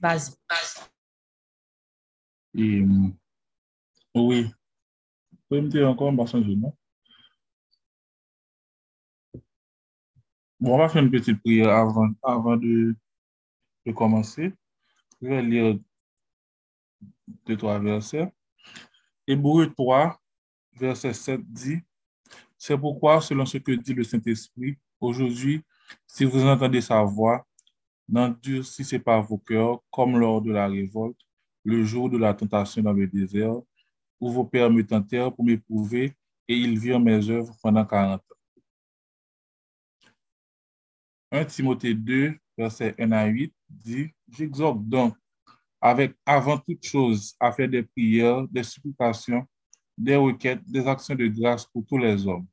Vas-y. Et, oui. Vous pouvez me dire encore, changer, non? Bon, on va faire une petite prière avant, avant de, de commencer. Je vais lire deux, trois versets. Hébreu 3, verset 7 dit, C'est pourquoi, selon ce que dit le Saint-Esprit, aujourd'hui, si vous entendez sa voix, n'endurcissez pas vos cœurs comme lors de la révolte, le jour de la tentation dans le désert, où vos pères me tentèrent pour m'éprouver, et ils virent mes œuvres pendant quarante ans. 1 Timothée 2, verset 1 à 8 dit, J'exhorte donc, avec avant toute chose, à faire des prières, des supplications, des requêtes, des actions de grâce pour tous les hommes,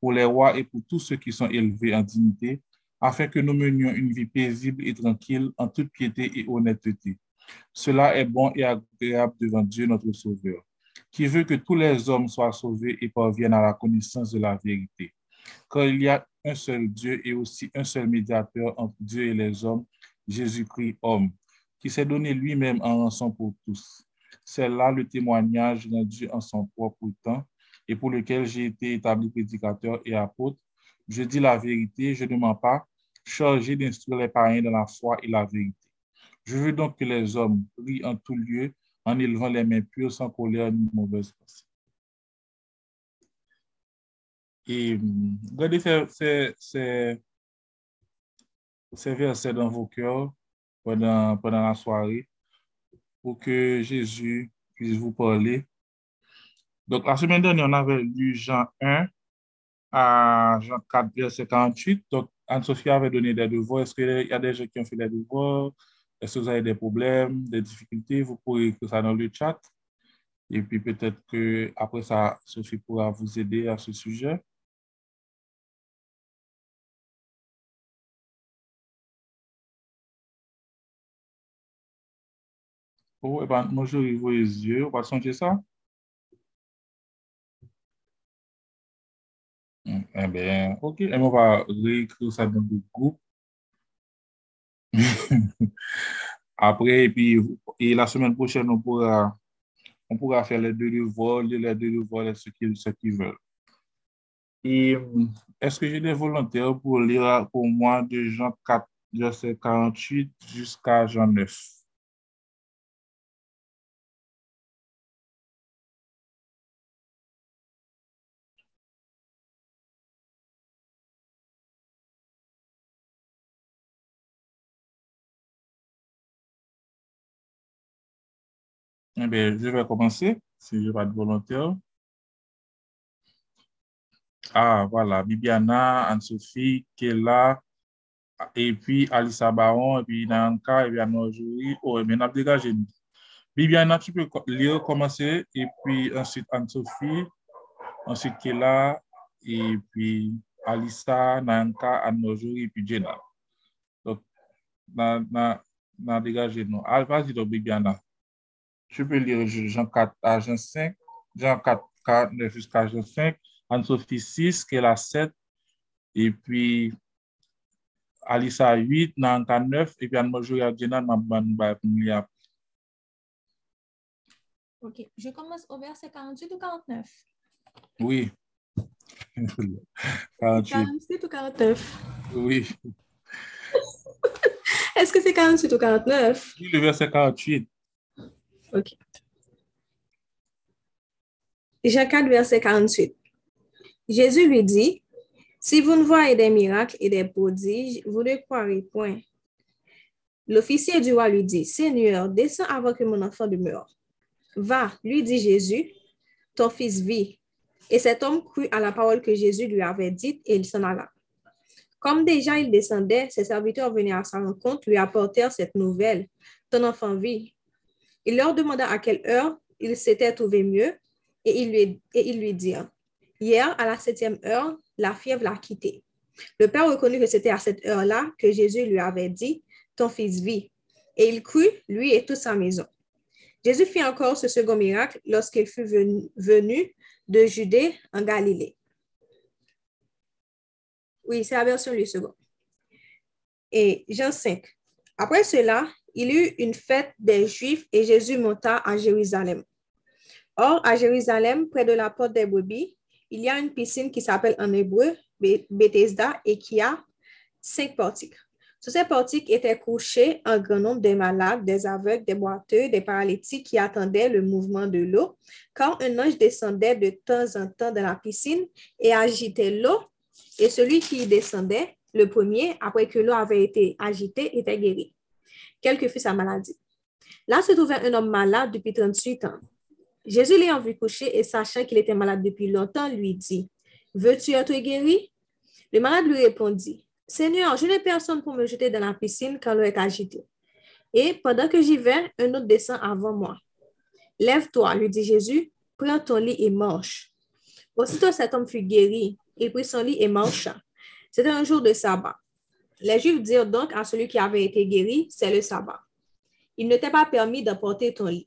pour les rois et pour tous ceux qui sont élevés en dignité, afin que nous menions une vie paisible et tranquille en toute piété et honnêteté. Cela est bon et agréable devant Dieu notre Sauveur, qui veut que tous les hommes soient sauvés et parviennent à la connaissance de la vérité. Car il y a un seul Dieu et aussi un seul médiateur entre Dieu et les hommes, Jésus-Christ homme, qui s'est donné lui-même en rançon pour tous. C'est là le témoignage rendu en son propre temps et pour lequel j'ai été établi prédicateur et apôtre. Je dis la vérité, je ne mens pas, chargé d'instruire les païens dans la foi et la vérité. Je veux donc que les hommes prient en tout lieu en élevant les mains pures sans colère ni mauvaise pensée. Et regardez ces, ces, ces versets dans vos cœurs pendant, pendant la soirée pour que Jésus puisse vous parler. Donc, la semaine dernière, on avait lu Jean 1 à Jean 4, verset 48. Donc, Anne-Sophie avait donné des devoirs. Est-ce qu'il y a des gens qui ont fait des devoirs? Est-ce que vous avez des problèmes, des difficultés? Vous pouvez écrire ça dans le chat. Et puis peut-être que après ça, Sophie pourra vous aider à ce sujet. Oh, eh ben, moi, je les yeux. On va changer ça? E ben, ok, e mwen pa re-ekri sa dan de group. Apre, e pi, e la semen pochen, on poura, on poura fè le de livol, le de livol, e se ki vel. E, eske jè de volontèr pou lira pou mwen de jan 48 jusqu'a jan 9? Eh bien, je vais commencer, si je vais être volontaire. Ah, voilà, Bibiana, Anne-Sophie, Kela, et puis Alissa Baron, et puis Nanka, et puis Anojuri. Oh, et bien, on dégagé. Bibiana, tu peux lire, commencer, et puis ensuite Anne-Sophie, ensuite Kela, et puis Alissa, Nanka, Anojuri, et puis Jenna. Donc, on a dégagé, non. Ah, vas-y, donc, Bibiana. Tu peux lire Jean 4 à Jean 5, Jean 4, 4 9 jusqu'à Jean 5, Anne-Sophie 6, qui est la 7, et puis Alissa 8, Nanka 9, et puis Anne-Marjorie Abdiana, Mabanoubay Poumilia. Ok, je commence au verset 48 ou 49? Oui. 48. 47 ou 49? Oui. Est-ce que c'est 48 ou 49? Oui, le verset 48. OK. Jean 4, verset 48. Jésus lui dit, si vous ne voyez des miracles et des prodiges, vous ne croirez point. L'officier du roi lui dit, Seigneur, descends avant que mon enfant demeure. Va, lui dit Jésus, ton fils vit. Et cet homme crut à la parole que Jésus lui avait dite et il s'en alla. Comme déjà il descendait, ses serviteurs venaient à sa rencontre, lui apportèrent cette nouvelle. Ton enfant vit. Il leur demanda à quelle heure il s'était trouvé mieux et il lui, et dit, hier à la septième heure, la fièvre l'a quitté. Le père reconnut que c'était à cette heure-là que Jésus lui avait dit, ton fils vit. Et il crut, lui et toute sa maison. Jésus fit encore ce second miracle lorsqu'il fut venu, de Judée en Galilée. Oui, c'est la version du second. Et Jean 5. Après cela, il eut une fête des Juifs et Jésus monta à Jérusalem. Or, à Jérusalem, près de la porte des brebis, il y a une piscine qui s'appelle en hébreu Bethesda et qui a cinq portiques. Sur ces portiques étaient couchés un grand nombre de malades, des aveugles, des boiteux, des paralytiques qui attendaient le mouvement de l'eau. Quand un ange descendait de temps en temps dans la piscine et agitait l'eau, et celui qui y descendait, le premier, après que l'eau avait été agitée, était guéri, quelle que fût sa maladie. Là se trouvait un homme malade depuis 38 ans. Jésus l'ayant vu coucher et sachant qu'il était malade depuis longtemps, lui dit, Veux-tu être guéri? Le malade lui répondit, Seigneur, je n'ai personne pour me jeter dans la piscine quand l'eau est agitée. Et pendant que j'y vais, un autre descend avant moi. Lève-toi, lui dit Jésus, prends ton lit et marche. Aussitôt cet homme fut guéri, il prit son lit et marcha. C'était un jour de sabbat. Les Juifs dirent donc à celui qui avait été guéri, c'est le sabbat. Il ne t'est pas permis d'apporter ton lit.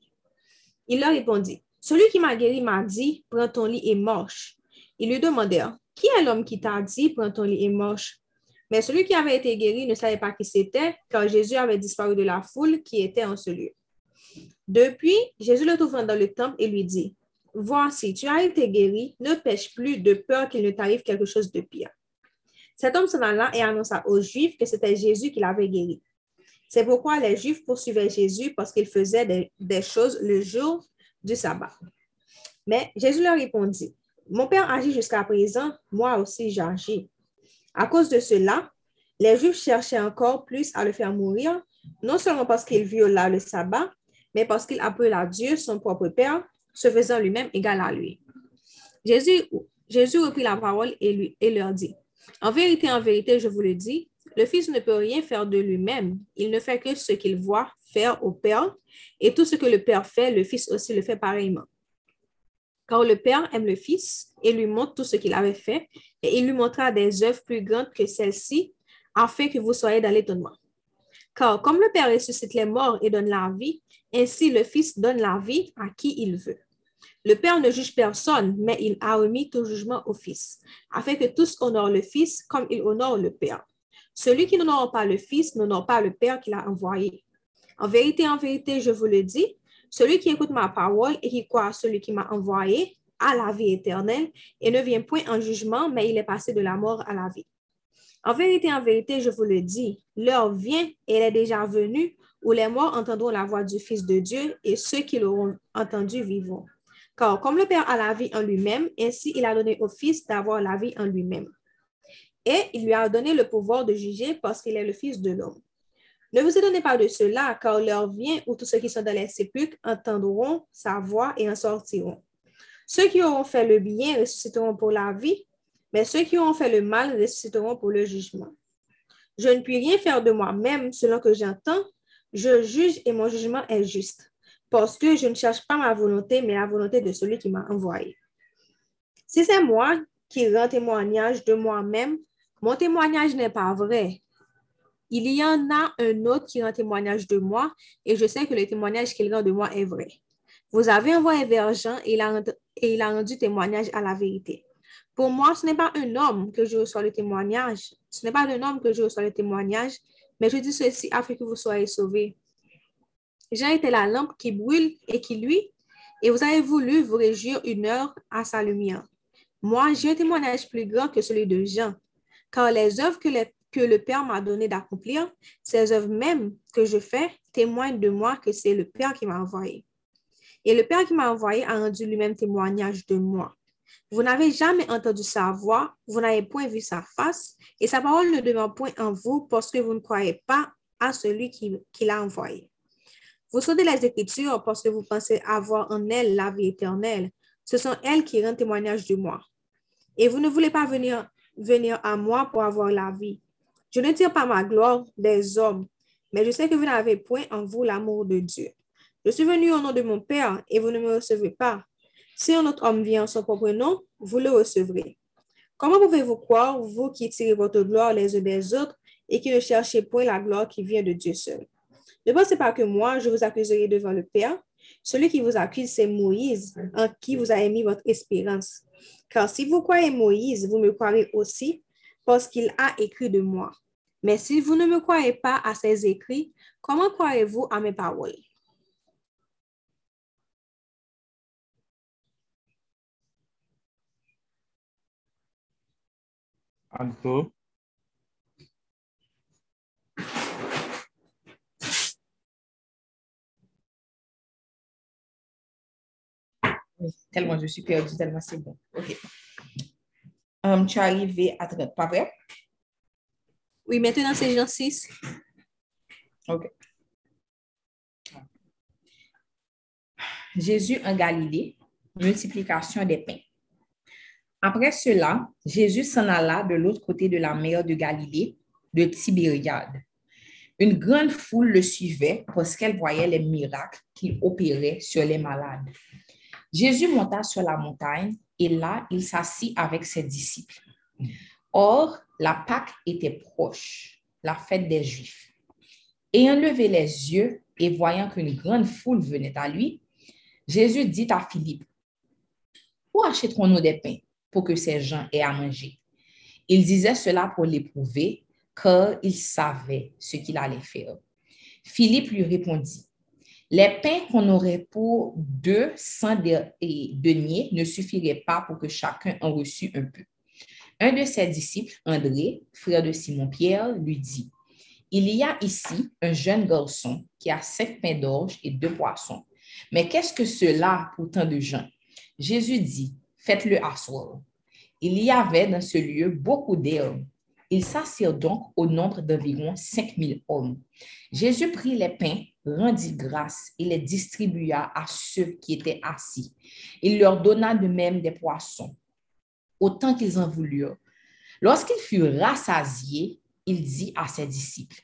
Il leur répondit, celui qui m'a guéri m'a dit, prends ton lit et marche. Ils lui demandèrent, qui est l'homme qui t'a dit, prends ton lit et marche? Mais celui qui avait été guéri ne savait pas qui c'était, car Jésus avait disparu de la foule qui était en ce lieu. Depuis, Jésus le trouva dans le temple et lui dit, Voici, tu as été guéri, ne pêche plus de peur qu'il ne t'arrive quelque chose de pire. Cet homme s'en alla et annonça aux Juifs que c'était Jésus qui l'avait guéri. C'est pourquoi les Juifs poursuivaient Jésus parce qu'il faisait des, choses le jour du sabbat. Mais Jésus leur répondit, Mon Père agit jusqu'à présent, moi aussi j'agis. À cause de cela, les Juifs cherchaient encore plus à le faire mourir, non seulement parce qu'il viola le sabbat, mais parce qu'il appela Dieu son propre Père, se faisant lui-même égal à lui. Jésus, reprit la parole et leur dit, En vérité, en vérité, je vous le dis, le Fils ne peut rien faire de lui-même. Il ne fait que ce qu'il voit faire au Père, et tout ce que le Père fait, le Fils aussi le fait pareillement. Car le Père aime le Fils et lui montre tout ce qu'il avait fait, et il lui montrera des œuvres plus grandes que celles-ci, afin que vous soyez dans l'étonnement. Car comme le Père ressuscite les morts et donne la vie, ainsi le Fils donne la vie à qui il veut. Le Père ne juge personne, mais il a remis tout jugement au Fils, afin que tous honorent le Fils comme il honore le Père. Celui qui n'honore pas le Fils n'honore pas le Père qui l'a envoyé. En vérité, en vérité, je vous le dis, celui qui écoute ma parole et qui croit à celui qui m'a envoyé a la vie éternelle et ne vient point en jugement, mais il est passé de la mort à la vie. En vérité, en vérité, je vous le dis, l'heure vient et elle est déjà venue où les morts entendront la voix du Fils de Dieu et ceux qui l'auront entendu vivront. Car comme le Père a la vie en lui-même, ainsi il a donné au Fils d'avoir la vie en lui-même. Et il lui a donné le pouvoir de juger parce qu'il est le Fils de l'homme. Ne vous étonnez pas de cela, car l'heure vient où tous ceux qui sont dans les sépulcres entendront sa voix et en sortiront. Ceux qui auront fait le bien ressusciteront pour la vie, mais ceux qui auront fait le mal ressusciteront pour le jugement. Je ne puis rien faire de moi-même selon que j'entends. Je juge et mon jugement est juste, parce que je ne cherche pas ma volonté, mais la volonté de celui qui m'a envoyé. Si c'est moi qui rends témoignage de moi-même, mon témoignage n'est pas vrai, il y en a un autre qui rend témoignage de moi et je sais que le témoignage qu'il rend de moi est vrai. Vous avez envoyé vers Jean et il, a, et il a rendu témoignage à la vérité. Pour moi, ce n'est pas un homme que je reçois le témoignage. Ce n'est pas un homme que je reçois le témoignage, mais je dis ceci afin que vous soyez sauvés. Jean était la lampe qui brûle et qui luit, et vous avez voulu vous réjouir une heure à sa lumière. Moi, j'ai un témoignage plus grand que celui de Jean, car les œuvres que le Père m'a donné d'accomplir, ces œuvres même que je fais témoignent de moi que c'est le Père qui m'a envoyé. Et le Père qui m'a envoyé a rendu lui-même témoignage de moi. Vous n'avez jamais entendu sa voix, vous n'avez point vu sa face, et sa parole ne demeure point en vous parce que vous ne croyez pas à celui qui, qui l'a envoyé. Vous sautez les Écritures parce que vous pensez avoir en elles la vie éternelle. Ce sont elles qui rendent témoignage de moi. Et vous ne voulez pas venir, à moi pour avoir la vie. Je ne tire pas ma gloire des hommes, mais je sais que vous n'avez point en vous l'amour de Dieu. Je suis venu au nom de mon Père et vous ne me recevez pas. Si un autre homme vient en son propre nom, vous le recevrez. Comment pouvez-vous croire, vous qui tirez votre gloire les uns des autres et qui ne cherchez point la gloire qui vient de Dieu seul? Ne pensez pas que moi, je vous accuserai devant le Père. Celui qui vous accuse, c'est Moïse, en qui vous avez mis votre espérance. Car si vous croyez Moïse, vous me croirez aussi, parce qu'il a écrit de moi. Mais si vous ne me croyez pas à ces écrits, comment croirez-vous à mes paroles? Oui, tellement je suis perdue, tellement c'est bon. OK. Um, tu es arrivé à 30, pas vrai? Oui, maintenant c'est Jean 6. OK. Jésus en Galilée, multiplication des pains. Après cela, Jésus s'en alla de l'autre côté de la mer de Galilée, de Tibériade. Une grande foule le suivait parce qu'elle voyait les miracles qu'il opérait sur les malades. Jésus monta sur la montagne et là, il s'assit avec ses disciples. Or, la Pâque était proche, la fête des Juifs. Ayant levé les yeux et voyant qu'une grande foule venait à lui, Jésus dit à Philippe, Où achèterons-nous des pains pour que ces gens aient à manger? Il disait cela pour l'éprouver, car il savait ce qu'il allait faire. Philippe lui répondit, Les pains qu'on aurait pour 200 deniers ne suffiraient pas pour que chacun en reçût un peu. Un de ses disciples, André, frère de Simon-Pierre, lui dit, Il y a ici un jeune garçon qui a sept pains d'orge et deux poissons. Mais qu'est-ce que cela pour tant de gens? Jésus dit, faites-le asseoir. Il y avait dans ce lieu beaucoup d'herbes. Ils s'assirent donc au nombre d'environ 5000 hommes. Jésus prit les pains, rendit grâce et les distribua à ceux qui étaient assis. Il leur donna de même des poissons, autant qu'ils en voulurent. Lorsqu'il fut rassasié, il dit à ses disciples,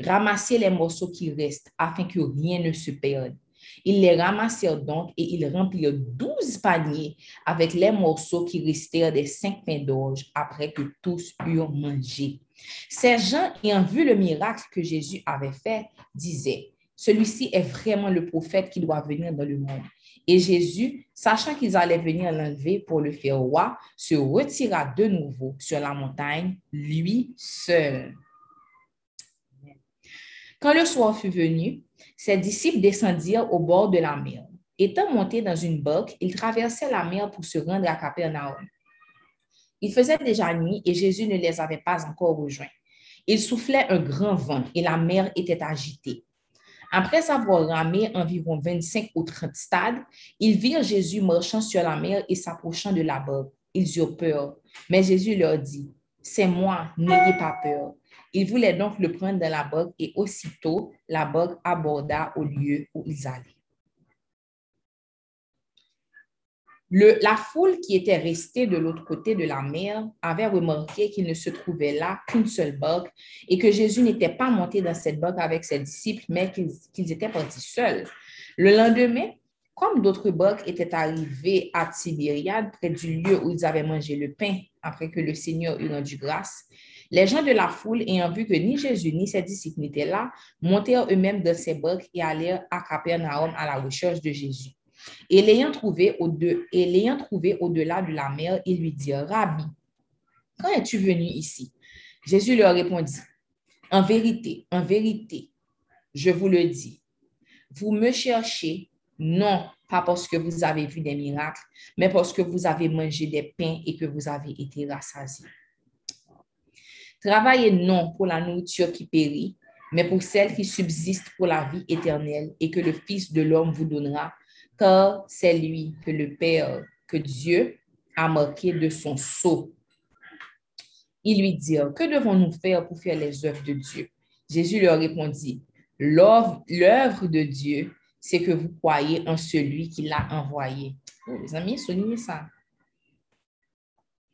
Ramassez les morceaux qui restent afin que rien ne se perde. Ils les ramassèrent donc et ils remplirent douze paniers avec les morceaux qui restèrent des cinq pains d'orge après que tous eurent mangé. Ces gens, ayant vu le miracle que Jésus avait fait, disaient, celui-ci est vraiment le prophète qui doit venir dans le monde. Et Jésus, sachant qu'ils allaient venir l'enlever pour le faire roi, se retira de nouveau sur la montagne, lui seul. Quand le soir fut venu, ses disciples descendirent au bord de la mer. Étant montés dans une barque, ils traversaient la mer pour se rendre à Capernaum. Il faisait déjà nuit et Jésus ne les avait pas encore rejoints. Il soufflait un grand vent et la mer était agitée. Après avoir ramé environ 25 ou 30 stades, ils virent Jésus marchant sur la mer et s'approchant de la barque. Ils eurent peur, mais Jésus leur dit, C'est moi, n'ayez pas peur. Ils voulaient donc le prendre dans la barque et aussitôt la barque aborda au lieu où ils allaient. La foule qui était restée de l'autre côté de la mer avait remarqué qu'il ne se trouvait là qu'une seule barque et que Jésus n'était pas monté dans cette barque avec ses disciples, mais qu'ils étaient partis seuls. Le lendemain, comme d'autres barques étaient arrivées à Tibériade, près du lieu où ils avaient mangé le pain après que le Seigneur eut rendu grâce, les gens de la foule, ayant vu que ni Jésus ni ses disciples n'étaient là, montèrent eux-mêmes dans ces barques et allèrent à Capernaum à la recherche de Jésus. Et l'ayant trouvé au-delà de la mer, ils lui dirent, Rabbi, quand es-tu venu ici? Jésus leur répondit, En vérité, en vérité, je vous le dis, vous me cherchez non pas parce que vous avez vu des miracles, mais parce que vous avez mangé des pains et que vous avez été rassasiés. Travaillez non pour la nourriture qui périt, mais pour celle qui subsiste pour la vie éternelle et que le Fils de l'homme vous donnera, car c'est lui que le Père, que Dieu a marqué de son sceau. Ils lui dirent, que devons-nous faire pour faire les œuvres de Dieu? Jésus leur répondit, l'œuvre de Dieu, c'est que vous croyez en celui qui l'a envoyé. Oh, les amis, soulignez ça.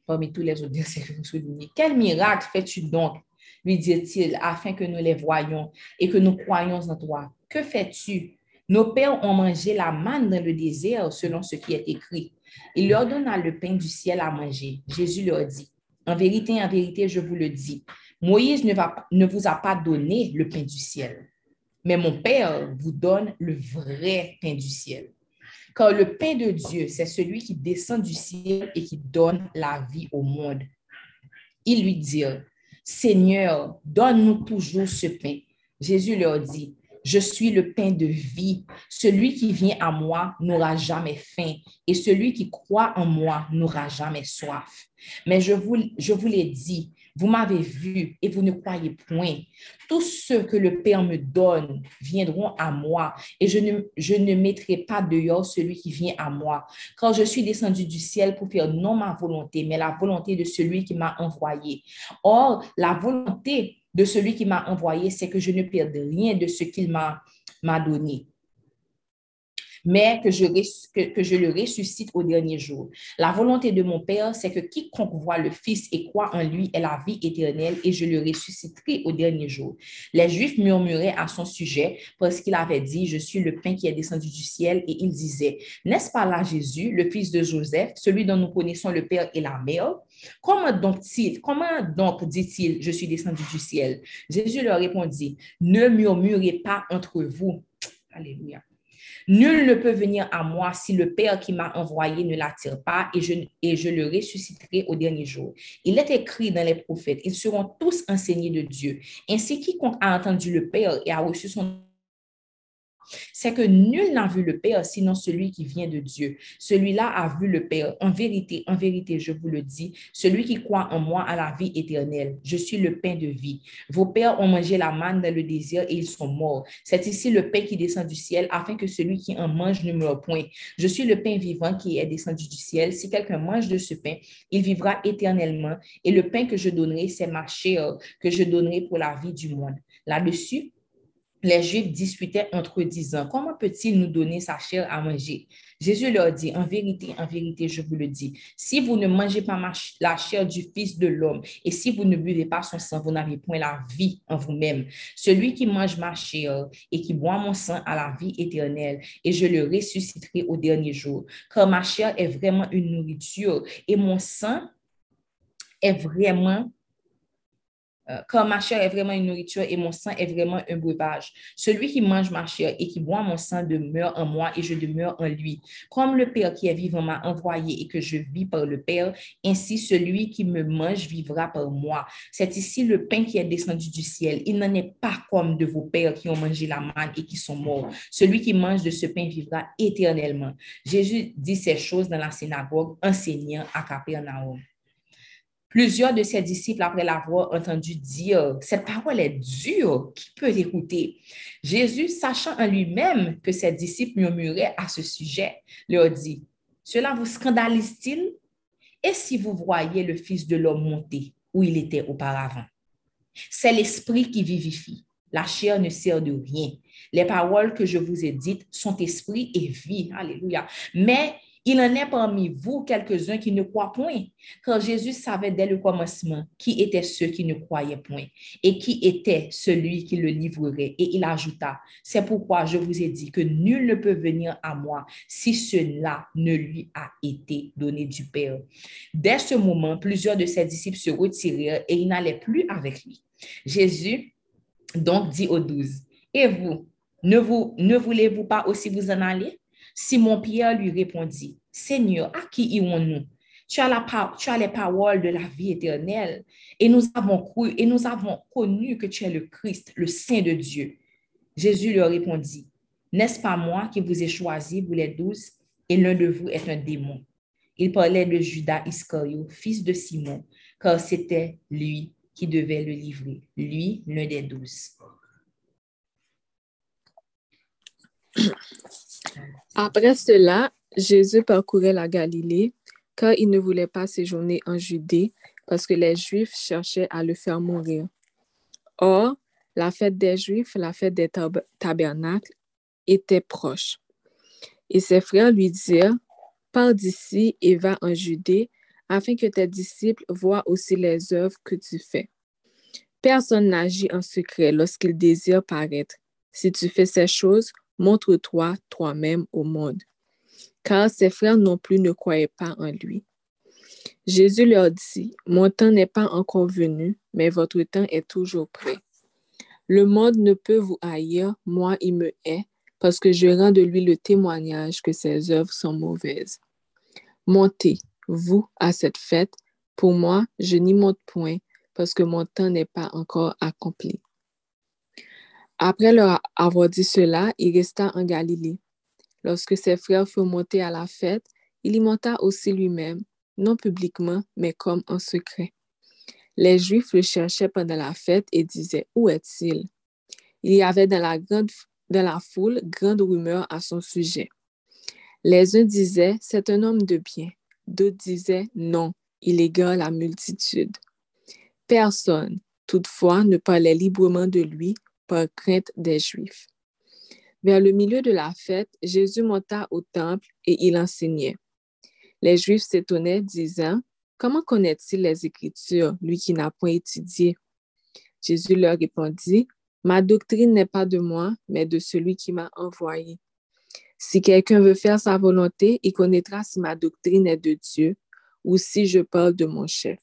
Parmi tous les autres versets que vous soulignez. Quel miracle fais-tu donc, lui dit-il, afin que nous les voyions et que nous croyions en toi? Que fais-tu? Nos pères ont mangé la manne dans le désert selon ce qui est écrit. Il leur donna le pain du ciel à manger. Jésus leur dit, en vérité, en vérité, je vous le dis, Moïse ne, vous a pas donné le pain du ciel mais mon Père vous donne le vrai pain du ciel. Car le pain de Dieu, c'est celui qui descend du ciel et qui donne la vie au monde. Ils lui dirent, Seigneur, donne-nous toujours ce pain. Jésus leur dit, je suis le pain de vie. Celui qui vient à moi n'aura jamais faim et celui qui croit en moi n'aura jamais soif. Mais je vous, je vous l'ai dit, vous m'avez vu et vous ne croyez point. Tous ceux que le Père me donne viendront à moi et je ne, je ne mettrai pas dehors celui qui vient à moi. Car je suis descendu du ciel pour faire non ma volonté, mais la volonté de celui qui m'a envoyé. Or, la volonté de celui qui m'a envoyé, c'est que je ne perde rien de ce qu'il m'a donné mais que je, le ressuscite au dernier jour. La volonté de mon Père, c'est que quiconque voit le Fils et croit en lui ait la vie éternelle et je le ressusciterai au dernier jour. Les Juifs murmuraient à son sujet parce qu'il avait dit, je suis le pain qui est descendu du ciel et il disait, n'est-ce pas là Jésus, le fils de Joseph, celui dont nous connaissons le Père et la Mère? Comment donc, comment donc dit-il, je suis descendu du ciel? Jésus leur répondit, ne murmurez pas entre vous. Alléluia. Nul ne peut venir à moi si le Père qui m'a envoyé ne l'attire pas et je, et je le ressusciterai au dernier jour. Il est écrit dans les prophètes, ils seront tous enseignés de Dieu. Ainsi, quiconque a entendu le Père et a reçu son c'est que nul n'a vu le Père sinon celui qui vient de Dieu. Celui-là a vu le Père. En vérité, en vérité, je vous le dis, celui qui croit en moi a la vie éternelle. Je suis le pain de vie. Vos pères ont mangé la manne dans le désir et ils sont morts. C'est ici le pain qui descend du ciel afin que celui qui en mange ne meure point. Je suis le pain vivant qui est descendu du ciel. Si quelqu'un mange de ce pain, il vivra éternellement. Et le pain que je donnerai, c'est ma chair que je donnerai pour la vie du monde. Là-dessus, les Juifs discutaient entre eux, disant, comment peut-il nous donner sa chair à manger? Jésus leur dit, en vérité, en vérité, je vous le dis, si vous ne mangez pas la chair du Fils de l'homme et si vous ne buvez pas son sang, vous n'avez point la vie en vous-même. Celui qui mange ma chair et qui boit mon sang a la vie éternelle et je le ressusciterai au dernier jour. Car ma chair est vraiment une nourriture et mon sang est vraiment car euh, ma chair est vraiment une nourriture et mon sang est vraiment un breuvage. Celui qui mange ma chair et qui boit mon sang demeure en moi et je demeure en lui. Comme le Père qui est vivant m'a envoyé et que je vis par le Père, ainsi celui qui me mange vivra par moi. C'est ici le pain qui est descendu du ciel. Il n'en est pas comme de vos pères qui ont mangé la manne et qui sont morts. Celui qui mange de ce pain vivra éternellement. Jésus dit ces choses dans la synagogue, enseignant à Capernaum. Plusieurs de ses disciples, après l'avoir entendu dire, cette parole est dure, qui peut l'écouter? Jésus, sachant en lui-même que ses disciples murmuraient à ce sujet, leur dit, cela vous scandalise-t-il? Et si vous voyez le Fils de l'homme monter où il était auparavant? C'est l'esprit qui vivifie. La chair ne sert de rien. Les paroles que je vous ai dites sont esprit et vie. Alléluia. Mais il en est parmi vous quelques-uns qui ne croient point, car Jésus savait dès le commencement qui étaient ceux qui ne croyaient point et qui était celui qui le livrerait. Et il ajouta, c'est pourquoi je vous ai dit que nul ne peut venir à moi si cela ne lui a été donné du Père. Dès ce moment, plusieurs de ses disciples se retirèrent et ils n'allaient plus avec lui. Jésus donc dit aux douze, et vous, ne, vous, ne voulez-vous pas aussi vous en aller? Simon-Pierre lui répondit, Seigneur, à qui irons-nous? Tu as, la, tu les paroles de la vie éternelle et nous avons cru et nous avons connu que tu es le Christ, le Saint de Dieu. Jésus leur répondit, N'est-ce pas moi qui vous ai choisi, vous les douze, et l'un de vous est un démon? Il parlait de Judas Iscario, fils de Simon, car c'était lui qui devait le livrer, lui, l'un des douze. Après cela, Jésus parcourait la Galilée, car il ne voulait pas séjourner en Judée, parce que les Juifs cherchaient à le faire mourir. Or, la fête des Juifs, la fête des tabernacles, était proche. Et ses frères lui dirent, Pars d'ici et va en Judée, afin que tes disciples voient aussi les œuvres que tu fais. Personne n'agit en secret lorsqu'il désire paraître. Si tu fais ces choses, montre-toi toi-même au monde. Car ses frères non plus ne croyaient pas en lui. Jésus leur dit, Mon temps n'est pas encore venu, mais votre temps est toujours prêt. Le monde ne peut vous haïr, moi il me hait, parce que je rends de lui le témoignage que ses œuvres sont mauvaises. Montez, vous, à cette fête, pour moi, je n'y monte point, parce que mon temps n'est pas encore accompli. Après leur avoir dit cela, il resta en Galilée. Lorsque ses frères furent montés à la fête, il y monta aussi lui-même, non publiquement, mais comme en secret. Les Juifs le cherchaient pendant la fête et disaient, Où est-il? Il y avait dans la, grande, dans la foule grande rumeur à son sujet. Les uns disaient, C'est un homme de bien. D'autres disaient, Non, il égare la multitude. Personne, toutefois, ne parlait librement de lui par crainte des Juifs. Vers le milieu de la fête, Jésus monta au temple et il enseignait. Les Juifs s'étonnaient, disant, Comment connaît-il les Écritures, lui qui n'a point étudié? Jésus leur répondit, Ma doctrine n'est pas de moi, mais de celui qui m'a envoyé. Si quelqu'un veut faire sa volonté, il connaîtra si ma doctrine est de Dieu ou si je parle de mon chef.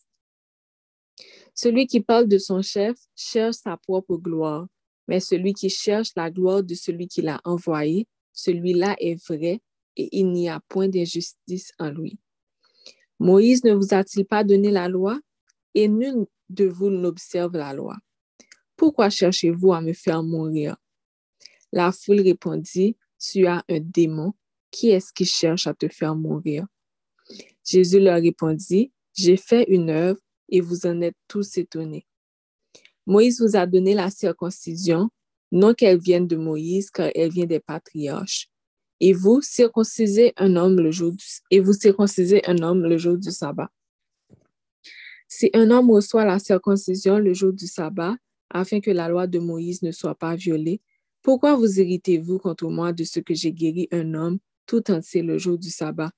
Celui qui parle de son chef cherche sa propre gloire, mais celui qui cherche la gloire de celui qui l'a envoyé, celui-là est vrai et il n'y a point d'injustice en lui. Moïse ne vous a-t-il pas donné la loi? Et nul de vous n'observe la loi? Pourquoi cherchez-vous à me faire mourir? La foule répondit, Tu as un démon. Qui est-ce qui cherche à te faire mourir? Jésus leur répondit, J'ai fait une œuvre et vous en êtes tous étonnés. Moïse vous a donné la circoncision, non qu'elle vienne de Moïse, car elle vient des patriarches. Et vous circoncisez un homme le jour du, un homme le jour du sabbat. Si un homme reçoit la circoncision le jour du sabbat, afin que la loi de Moïse ne soit pas violée, pourquoi vous irritez-vous contre moi de ce que j'ai guéri un homme tout entier le jour du sabbat?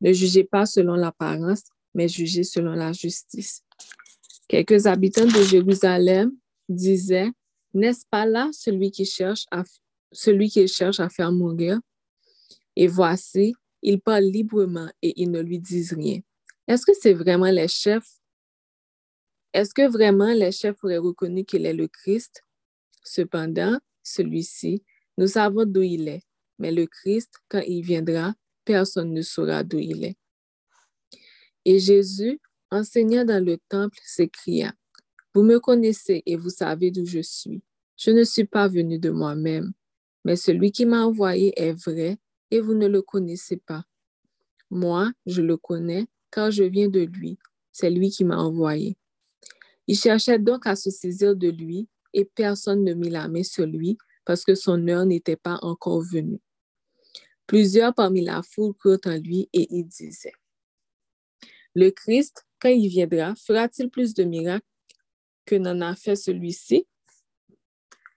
Ne jugez pas selon l'apparence, mais jugez selon la justice. Quelques habitants de Jérusalem disaient, N'est-ce pas là celui qui cherche à, celui qui cherche à faire mourir? Et voici, il parle librement et ils ne lui disent rien. Est-ce que c'est vraiment les chefs? Est-ce que vraiment les chefs auraient reconnu qu'il est le Christ? Cependant, celui-ci, nous savons d'où il est, mais le Christ, quand il viendra, personne ne saura d'où il est. Et Jésus, enseignant dans le temple, s'écria, Vous me connaissez et vous savez d'où je suis. Je ne suis pas venu de moi-même, mais celui qui m'a envoyé est vrai et vous ne le connaissez pas. Moi, je le connais car je viens de lui. C'est lui qui m'a envoyé. Il cherchait donc à se saisir de lui et personne ne mit la main sur lui parce que son heure n'était pas encore venue. Plusieurs parmi la foule crurent en lui et ils disaient, Le Christ, quand il viendra, fera-t-il plus de miracles que n'en a fait celui-ci?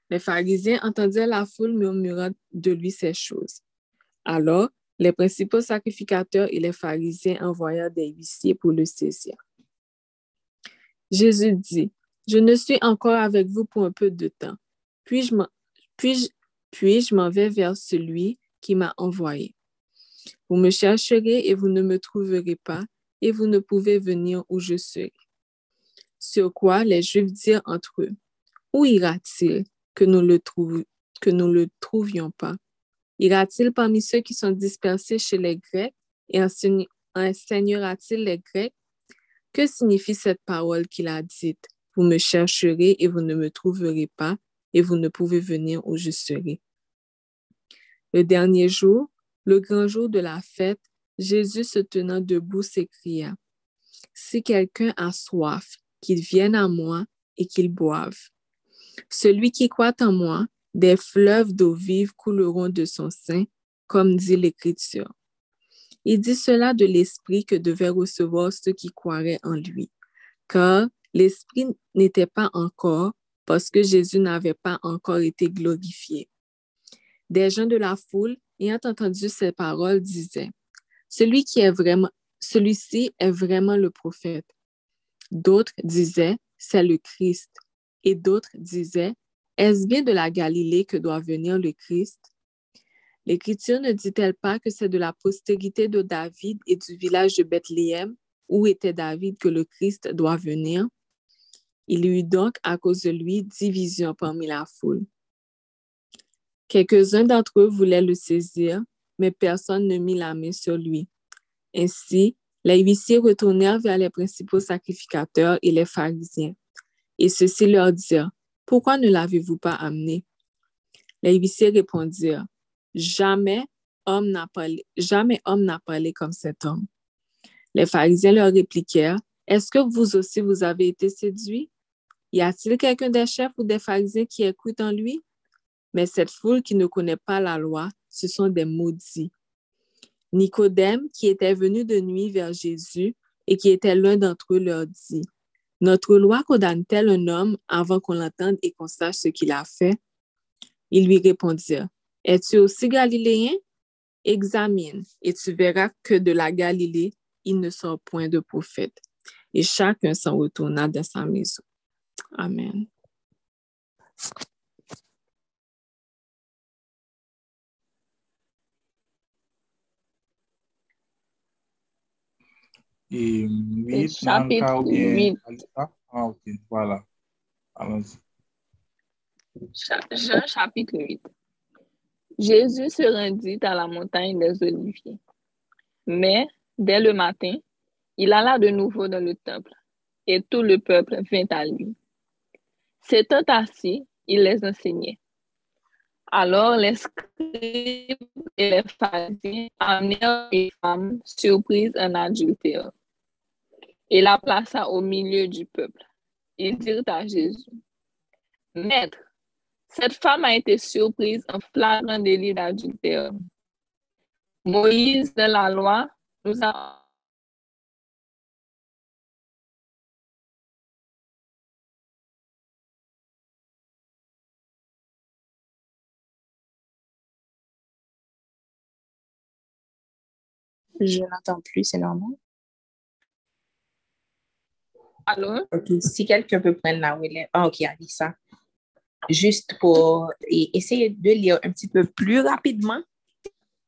Les pharisiens entendirent la foule murmurant de lui ces choses. Alors, les principaux sacrificateurs et les pharisiens envoyèrent des huissiers pour le saisir. Jésus dit, Je ne suis encore avec vous pour un peu de temps, puis je m'en, puis, puis je m'en vais vers celui qui m'a envoyé? Vous me chercherez et vous ne me trouverez pas, et vous ne pouvez venir où je serai. Sur quoi les Juifs dirent entre eux, Où ira-t-il que nous le que nous le trouvions pas? Ira-t-il parmi ceux qui sont dispersés chez les Grecs et enseignera-t-il les Grecs? Que signifie cette parole qu'il a dite? Vous me chercherez et vous ne me trouverez pas, et vous ne pouvez venir où je serai. Le dernier jour, le grand jour de la fête, Jésus se tenant debout s'écria, Si quelqu'un a soif, qu'il vienne à moi et qu'il boive. Celui qui croit en moi, des fleuves d'eau vive couleront de son sein, comme dit l'Écriture. Il dit cela de l'Esprit que devaient recevoir ceux qui croiraient en lui, car l'Esprit n'était pas encore, parce que Jésus n'avait pas encore été glorifié. Des gens de la foule, ayant entendu ces paroles, disaient, celui qui est vraiment, celui-ci est vraiment le prophète. D'autres disaient, c'est le Christ. Et d'autres disaient, est-ce bien de la Galilée que doit venir le Christ? L'Écriture ne dit-elle pas que c'est de la postérité de David et du village de Bethléem, où était David, que le Christ doit venir? Il y eut donc à cause de lui division parmi la foule. Quelques-uns d'entre eux voulaient le saisir, mais personne ne mit la main sur lui. Ainsi, Les huissiers retournèrent vers les principaux sacrificateurs et les pharisiens, et ceux-ci leur dirent, Pourquoi ne l'avez-vous pas amené? Les huissiers répondirent, Jamais homme n'a parlé, comme cet homme. Les pharisiens leur répliquèrent, Est-ce que vous aussi vous avez été séduits? Y a-t-il quelqu'un des chefs ou des pharisiens qui écoute en lui? Mais cette foule qui ne connaît pas la loi, ce sont des maudits. Nicodème, qui était venu de nuit vers Jésus et qui était l'un d'entre eux, leur dit, Notre loi condamne-t-elle un homme avant qu'on l'entende et qu'on sache ce qu'il a fait? Ils lui répondirent, Es-tu aussi galiléen? Examine, et tu verras que de la Galilée, il ne sort point de prophète. Et chacun s'en retourna dans sa maison. Amen. Et 8, chapitre Nanka ou bien 8. Alissa? Ah, ok, voilà. Allons-y. Jean chapitre 8. Jésus se rendit à la montagne des Oliviers. Mais, dès le matin, il alla de nouveau dans le temple, et tout le peuple vint à lui. S'étant assis, il les enseignait. Alors les scribes et les pharisiens amenèrent une femme surprise en adultère et la plaça au milieu du peuple. Ils dirent à Jésus, Maître, cette femme a été surprise en flagrant délit d'adultère. Moïse, dans la loi, nous a Je n'entends plus, c'est normal. Alors, OK, si quelqu'un peut prendre la relève. Ah, OK, Alissa. Juste pour essayer de lire un petit peu plus rapidement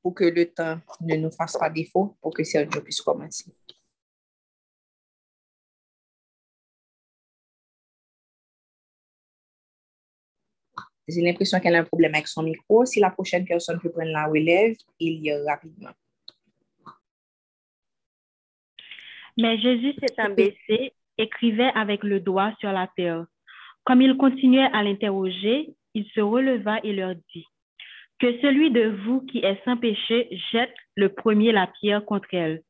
pour que le temps ne nous fasse pas défaut, pour que Sergio puisse commencer. J'ai l'impression qu'elle a un problème avec son micro. Si la prochaine personne peut prendre la relève, il lire rapidement. Mais Jésus s'étant baissé, écrivait avec le doigt sur la terre. Comme il continuait à l'interroger, il se releva et leur dit, Que celui de vous qui est sans péché jette le premier la pierre contre elle.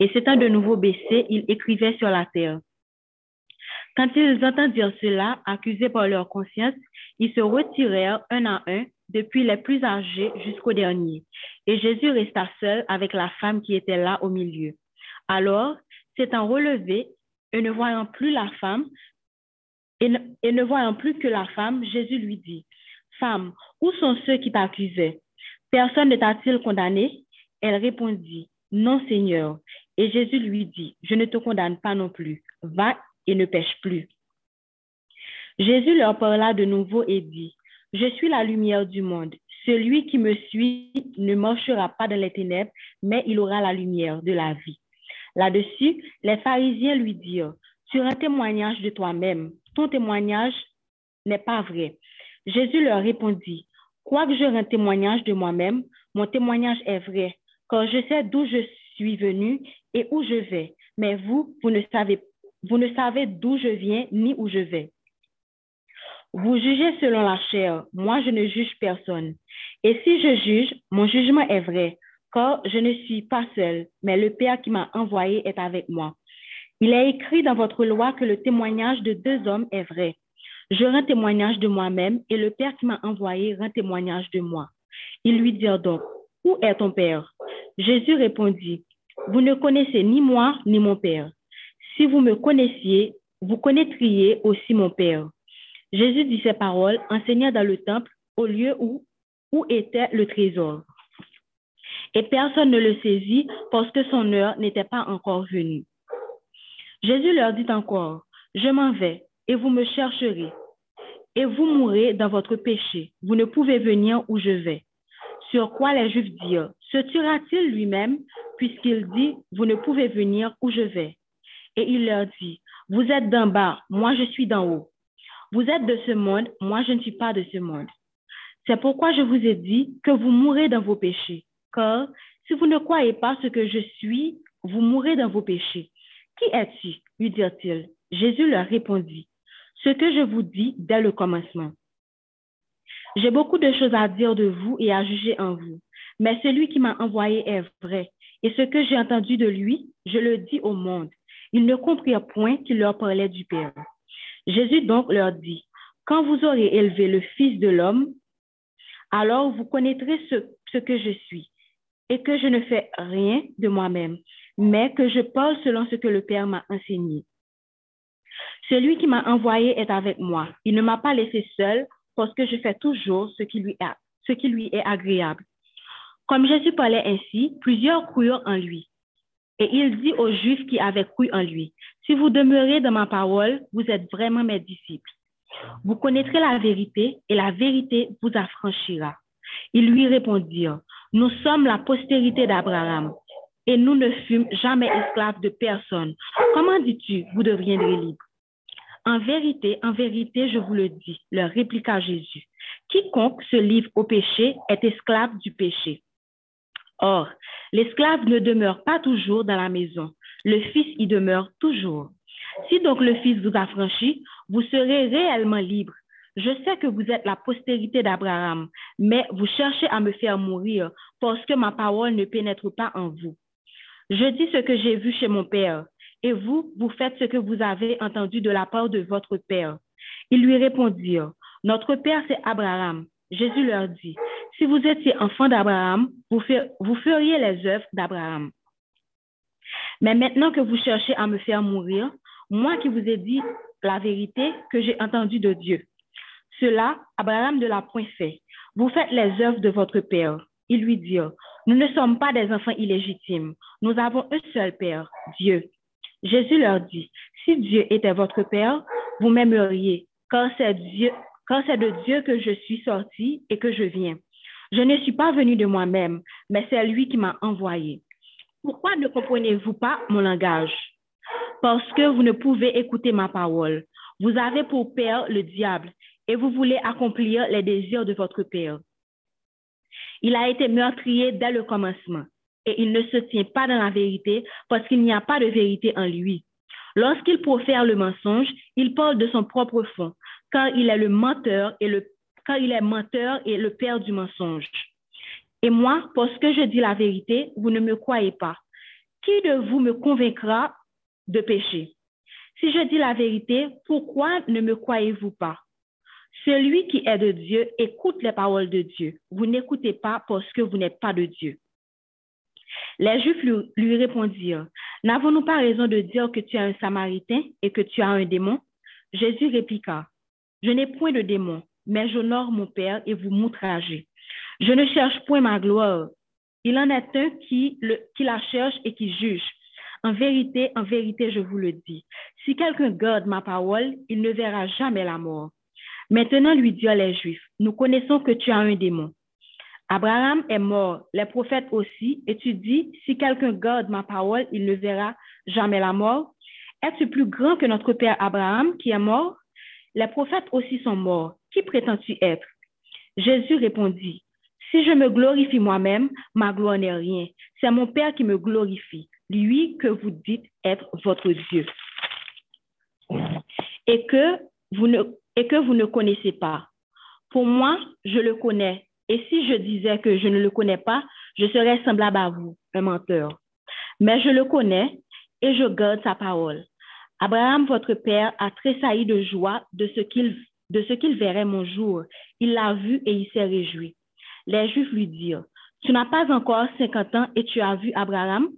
Et s'étant de nouveau baissé, il écrivait sur la terre. Quand ils entendirent cela, accusés par leur conscience, ils se retirèrent un à un, depuis les plus âgés jusqu'au dernier. Et Jésus resta seul avec la femme qui était là au milieu. Alors, s'étant relevé et ne voyant plus que la femme, Jésus lui dit, Femme, où sont ceux qui t'accusaient? Personne ne t'a-t-il condamné? Elle répondit, Non, Seigneur. Et Jésus lui dit, Je ne te condamne pas non plus. Va et ne pêche plus. Jésus leur parla de nouveau et dit, Je suis la lumière du monde. Celui qui me suit ne marchera pas dans les ténèbres, mais il aura la lumière de la vie. Là-dessus, les pharisiens lui dirent, Tu rends témoignage de toi-même. Ton témoignage n'est pas vrai. Jésus leur répondit, Quoique je rende témoignage de moi-même, mon témoignage est vrai, car je sais d'où je suis venu et où je vais. Mais vous, vous ne savez, vous ne savez d'où je viens ni où je vais. Vous jugez selon la chair, moi je ne juge personne. Et si je juge, mon jugement est vrai, je ne suis pas seul, mais le Père qui m'a envoyé est avec moi. Il est écrit dans votre loi que le témoignage de deux hommes est vrai. Je rends témoignage de moi-même et le Père qui m'a envoyé rend témoignage de moi. Ils lui dirent donc, Où est ton Père? Jésus répondit, Vous ne connaissez ni moi ni mon Père. Si vous me connaissiez, vous connaîtriez aussi mon Père. Jésus dit ces paroles, enseignant dans le temple au lieu où était le trésor. Et personne ne le saisit parce que son heure n'était pas encore venue. Jésus leur dit encore, je m'en vais et vous me chercherez et vous mourrez dans votre péché. Vous ne pouvez venir où je vais. Sur quoi les Juifs dirent, se tuera-t-il lui-même puisqu'il dit, vous ne pouvez venir où je vais. Et il leur dit, vous êtes d'en bas, moi je suis d'en haut. Vous êtes de ce monde, moi je ne suis pas de ce monde. C'est pourquoi je vous ai dit que vous mourrez dans vos péchés. Car si vous ne croyez pas ce que je suis vous mourrez dans vos péchés. Qui es-tu? lui dirent-ils. Jésus leur répondit, Ce que je vous dis dès le commencement. J'ai beaucoup de choses à dire de vous et à juger en vous, mais celui qui m'a envoyé est vrai, et ce que j'ai entendu de lui, je le dis au monde. Ils ne comprirent point qu'il leur parlait du Père. Jésus donc leur dit, Quand vous aurez élevé le Fils de l'homme, alors vous connaîtrez ce, ce que je suis, et que je ne fais rien de moi-même, mais que je parle selon ce que le Père m'a enseigné. Celui qui m'a envoyé est avec moi. Il ne m'a pas laissé seul parce que je fais toujours ce qui lui est, ce qui lui est agréable. Comme Jésus parlait ainsi, plusieurs crurent en lui. Et il dit aux Juifs qui avaient cru en lui, Si vous demeurez dans ma parole, vous êtes vraiment mes disciples. Vous connaîtrez la vérité et la vérité vous affranchira. Ils lui répondirent, Nous sommes la postérité d'Abraham et nous ne fûmes jamais esclaves de personne. Comment dis-tu, vous deviendrez libres? En vérité, en vérité, je vous le dis, leur répliqua Jésus. Quiconque se livre au péché est esclave du péché. Or, l'esclave ne demeure pas toujours dans la maison, le Fils y demeure toujours. Si donc le Fils vous affranchit, vous serez réellement libre. Je sais que vous êtes la postérité d'Abraham, mais vous cherchez à me faire mourir parce que ma parole ne pénètre pas en vous. Je dis ce que j'ai vu chez mon Père, et vous, vous faites ce que vous avez entendu de la part de votre Père. Ils lui répondirent, Notre Père, c'est Abraham. Jésus leur dit, Si vous étiez enfant d'Abraham, vous, feriez les œuvres d'Abraham. Mais maintenant que vous cherchez à me faire mourir, moi qui vous ai dit la vérité que j'ai entendue de Dieu, cela, Abraham ne l'a point fait. Vous faites les œuvres de votre Père. Ils lui dirent, Nous ne sommes pas des enfants illégitimes. Nous avons un seul Père, Dieu. Jésus leur dit, si Dieu était votre Père, vous m'aimeriez, car c'est de Dieu que je suis sorti et que je viens. Je ne suis pas venu de moi-même, mais c'est lui qui m'a envoyé. Pourquoi ne comprenez-vous pas mon langage? Parce que vous ne pouvez écouter ma parole. Vous avez pour père le diable et vous voulez accomplir les désirs de votre père. Il a été meurtrier dès le commencement et il ne se tient pas dans la vérité parce qu'il n'y a pas de vérité en lui. Lorsqu'il profère le mensonge, il parle de son propre fond, car il est le menteur et le, car il est menteur et le père du mensonge. Et moi, parce que je dis la vérité, vous ne me croyez pas. Qui de vous me convaincra de péché? Si je dis la vérité, pourquoi ne me croyez-vous pas? Celui qui est de Dieu écoute les paroles de Dieu. Vous n'écoutez pas parce que vous n'êtes pas de Dieu. Les Juifs lui, répondirent, N'avons-nous pas raison de dire que tu es un Samaritain et que tu as un démon? Jésus répliqua, Je n'ai point de démon, mais j'honore mon Père et vous m'outragez. Je ne cherche point ma gloire. Il en est un qui, la cherche et qui juge. En vérité, en vérité, je vous le dis, si quelqu'un garde ma parole, il ne verra jamais la mort. Maintenant, lui dirent les Juifs, nous connaissons que tu as un démon. Abraham est mort, les prophètes aussi, et tu dis, si quelqu'un garde ma parole, il ne verra jamais la mort. Es-tu plus grand que notre père Abraham qui est mort? Les prophètes aussi sont morts. Qui prétends-tu être? Jésus répondit, si je me glorifie moi-même, ma gloire n'est rien. C'est mon Père qui me glorifie, lui que vous dites être votre Dieu. Et que vous ne, et que vous ne connaissez pas. Pour moi, je le connais et si je disais que je ne le connais pas, je serais semblable à vous, un menteur. Mais je le connais et je garde sa parole. Abraham, votre père, a tressailli de joie de ce qu'il verrait mon jour. Il l'a vu et il s'est réjoui. Les Juifs lui dirent, Tu n'as pas encore 50 ans et tu as vu Abraham?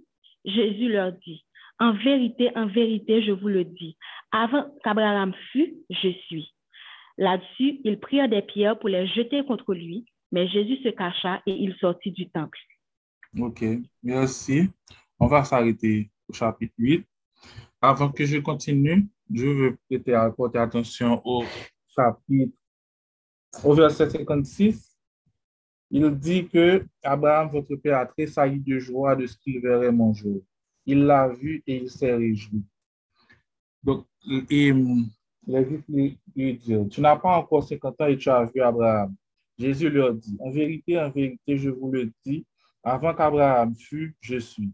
Jésus leur dit, En vérité, en vérité, je vous le dis, avant qu'Abraham fût, je suis. Là-dessus, ils prirent des pierres pour les jeter contre lui, mais Jésus se cacha et il sortit du temple. OK, merci. On va s'arrêter au chapitre 8. Avant que je continue, je veux prêter apporter attention au chapitre, au verset 56. Il dit que Abraham, votre père, a tressailli de joie de ce qu'il verrait mon jour. Il l'a vu et il s'est réjoui. Donc, et, les lui, lui tu n'as pas encore 50 ans et tu as vu Abraham. Jésus leur dit, en vérité, en vérité, je vous le dis, avant qu'Abraham fût, je suis.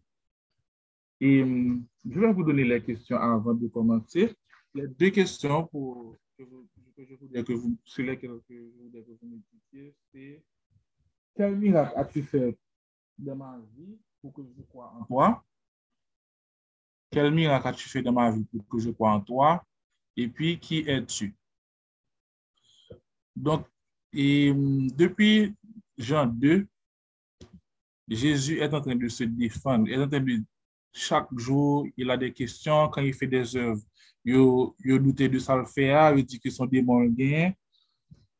Et hum, je vais vous donner les questions avant de commencer. Les deux questions pour, que, vous, que je voudrais que vous, sur lesquelles vous c'est quel miracle as-tu fait dans ma vie pour que je croie en toi? Quel miracle as-tu fait dans ma vie pour que je croie en toi? et puis qui es-tu? Donc, et depuis Jean 2, Jésus est en train de se défendre, est en train de, chaque jour, il a des questions, quand il fait des œuvres, il a douté de sa le faire, il dit que son démon gagne.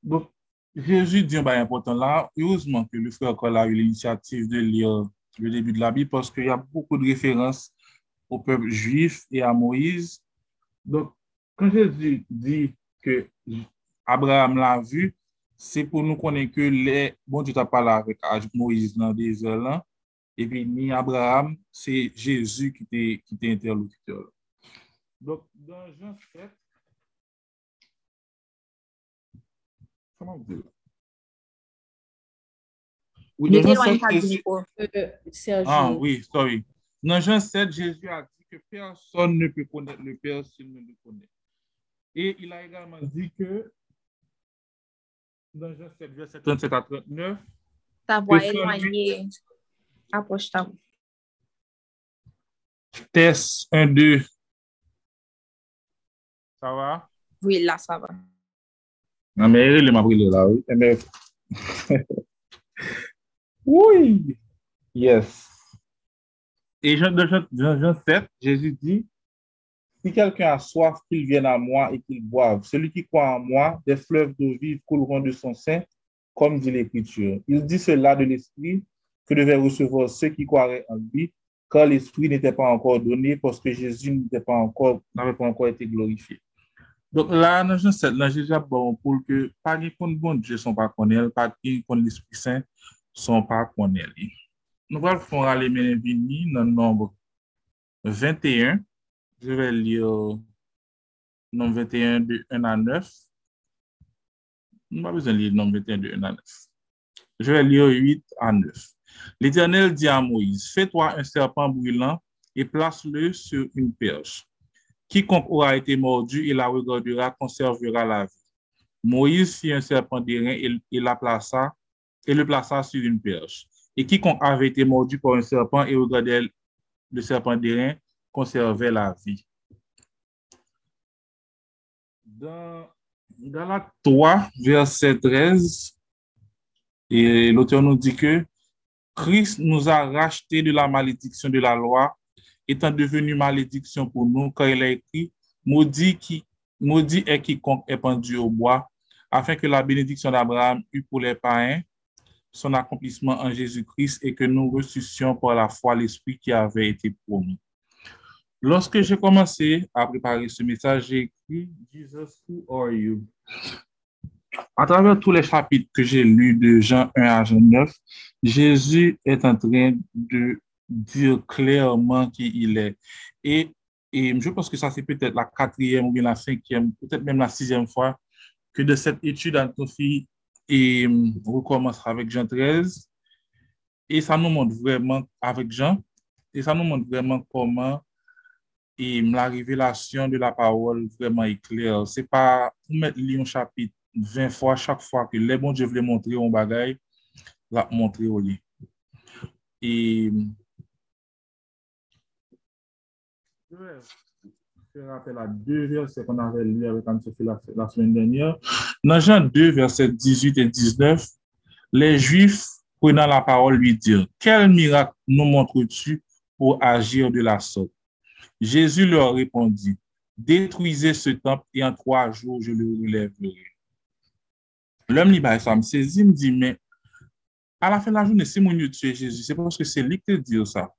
Donc, Jésus dit un bail important là, heureusement que le frère Cola a eu l'initiative de lire le début de la Bible parce qu'il y a beaucoup de références au peuple juif et à Moïse. Donc, Kan Jezu di ke Abraham la vu, se pou nou konen ke le, bon di ta pala avèk aj Moïse nan dezer lan, epi ni Abraham, se Jezu ki te, te interlokuteur. Dok, dan jan fèt, Koman vde la? Mete lwa yon tabi ou. Ah, oui, sorry. Nan jan 7, Jésus a dit que personne ne peut connaître le Père s'il ne le connaît. Et il a également dit que dans Jean 7, verset 37 à 39, ta voix éloignée, approche ta voix. Test 1, 2. Ça va? Oui, là, ça va. Non, mais il m'a brûlé là, oui. Mais... oui! Yes. Et Jean, Jean, Jean, Jean 7, Jésus dit, si quelqu'un a soif, qu'il vienne à moi et qu'il boive. Celui qui croit en moi, des fleuves d'eau vive couleront de son sein, comme dit l'Écriture. Il dit cela de l'Esprit que devaient recevoir ceux qui croiraient en lui, car l'Esprit n'était pas encore donné parce que Jésus n'était pas n'avait pas encore été glorifié. Donc là, dans Jean 7, là, Jésus a bon pour que pas qui compte bon Dieu sont pas connaître, pas qui compte l'Esprit Saint sont pas connaître. Nous allons faire aller venir dans le nombre 21 Je vais lire nom 21 de 1 à 9. On pas besoin de lire nom 21 de 1 à 9. Je vais lire 8 à 9. L'Éternel dit à Moïse, fais-toi un serpent brûlant et place-le sur une perche. Quiconque aura été mordu et la regardera conservera la vie. Moïse fit un serpent d'airain et, et, la plaça, et le plaça sur une perche. Et quiconque avait été mordu par un serpent et regardait le serpent d'airain conserver la vie. Dans Galates 3, verset 13, et l'auteur nous dit que Christ nous a racheté de la malédiction de la loi, étant devenu malédiction pour nous, car il a écrit, maudit, qui, maudit est quiconque est pendu au bois, afin que la bénédiction d'Abraham eût pour les païens son accomplissement en Jésus-Christ et que nous ressuscions par la foi l'Esprit qui avait été promis. Lorsque j'ai commencé à préparer ce message, j'ai écrit Jesus, who are you? À travers tous les chapitres que j'ai lus de Jean 1 à Jean 9, Jésus est en train de dire clairement qui il est. Et, et je pense que ça, c'est peut-être la quatrième ou bien la cinquième, peut-être même la sixième fois que de cette étude, Antophie et recommence avec Jean 13. Et ça nous montre vraiment, avec Jean, et ça nous montre vraiment comment et la révélation de la parole vraiment est claire. C'est pas pour mettre Lyon chapitre 20 fois, chaque fois que les bon Dieu voulait montrer un bagaille, la montrer au lit. Et je vais rappel à deux versets qu'on avait lu avec Anne-Sophie la, la, semaine dernière. Dans Jean 2, versets 18 et 19, les Juifs prenant la parole lui dirent, quel miracle nous montres-tu pour agir de la sorte? Jésus leur répondit, Détruisez ce temple et en trois jours je le relèverai. L'homme dit, ça me saisit, me dit, mais à la fin de la journée, si mon Dieu tue Jésus, c'est parce que c'est lui qui te dit ça.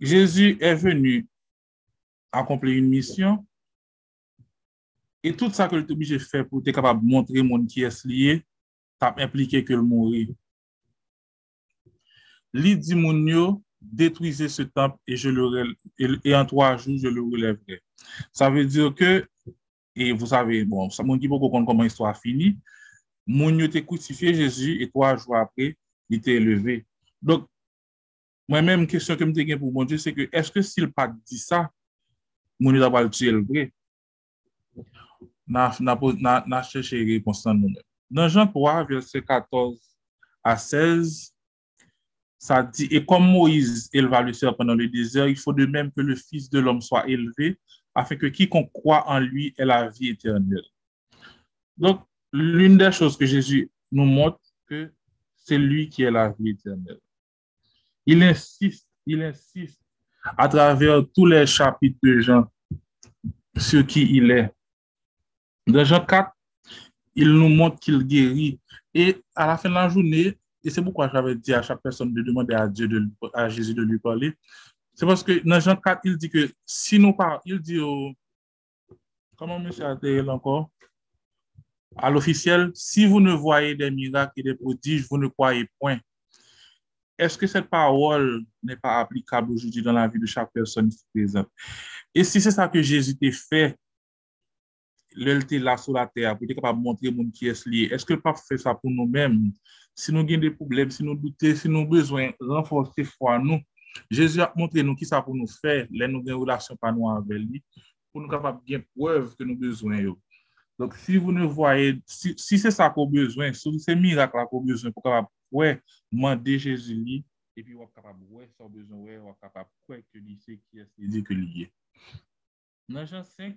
Jésus est venu accomplir une mission et tout ça que le obligé fait pour être capable de montrer monde qui est lié, ça impliqué que le mourir. Lui dit, mon Dieu, détruisez ce temple et, je le, et, en trois jours, je le relèverai. Ça veut dire que, et vous savez, bon, ça m'a dit beaucoup comment l'histoire finit, mon était crucifié Jésus et trois jours après, il était élevé. Donc, moi-même, question que je me disais pour mon Dieu, c'est que est-ce que s'il pas dit ça, mon Dieu pas le tuer le vrai? N'a cherché réponse dans nous-mêmes. Dans Jean 3, verset 14 à 16, ça dit, et comme Moïse éleva le serpent dans le désert, il faut de même que le Fils de l'homme soit élevé, afin que quiconque croit en lui ait la vie éternelle. Donc, l'une des choses que Jésus nous montre, que c'est lui qui est la vie éternelle. Il insiste, il insiste à travers tous les chapitres de Jean sur qui il est. Dans Jean 4, il nous montre qu'il guérit. Et à la fin de la journée, et c'est pourquoi j'avais dit à chaque personne de demander à Dieu, de, à Jésus de lui parler, c'est parce que dans Jean 4, il dit que si nous parlons, il dit au, comment monsieur a encore? À l'officiel, si vous ne voyez des miracles et des prodiges, vous ne croyez point. Est-ce que cette parole n'est pas applicable aujourd'hui dans la vie de chaque personne ici présente? Et si c'est ça que Jésus t'a fait, lèl te la sou la ter, pou te kapab montre moun ki es li. Eske pa fè sa pou nou mèm? Si nou gen de poublem, si nou doutè, si nou bezwen, renforse fwa nou. Jezi ap montre nou ki sa pou nou fè, lè nou gen relasyon pa nou anvel li, pou nou kapab gen preuve ke nou bezwen yo. Donc, si vous ne voyez, si, si c'est ça qu'on besoin, si c'est miracle qu'on besoin, pour capable, ouais, demander Jésus, et puis, on capable, ouais, sans besoin, ouais, on capable, ouais, que lui, c'est qui est, dit que lui est. Dans Jean 5,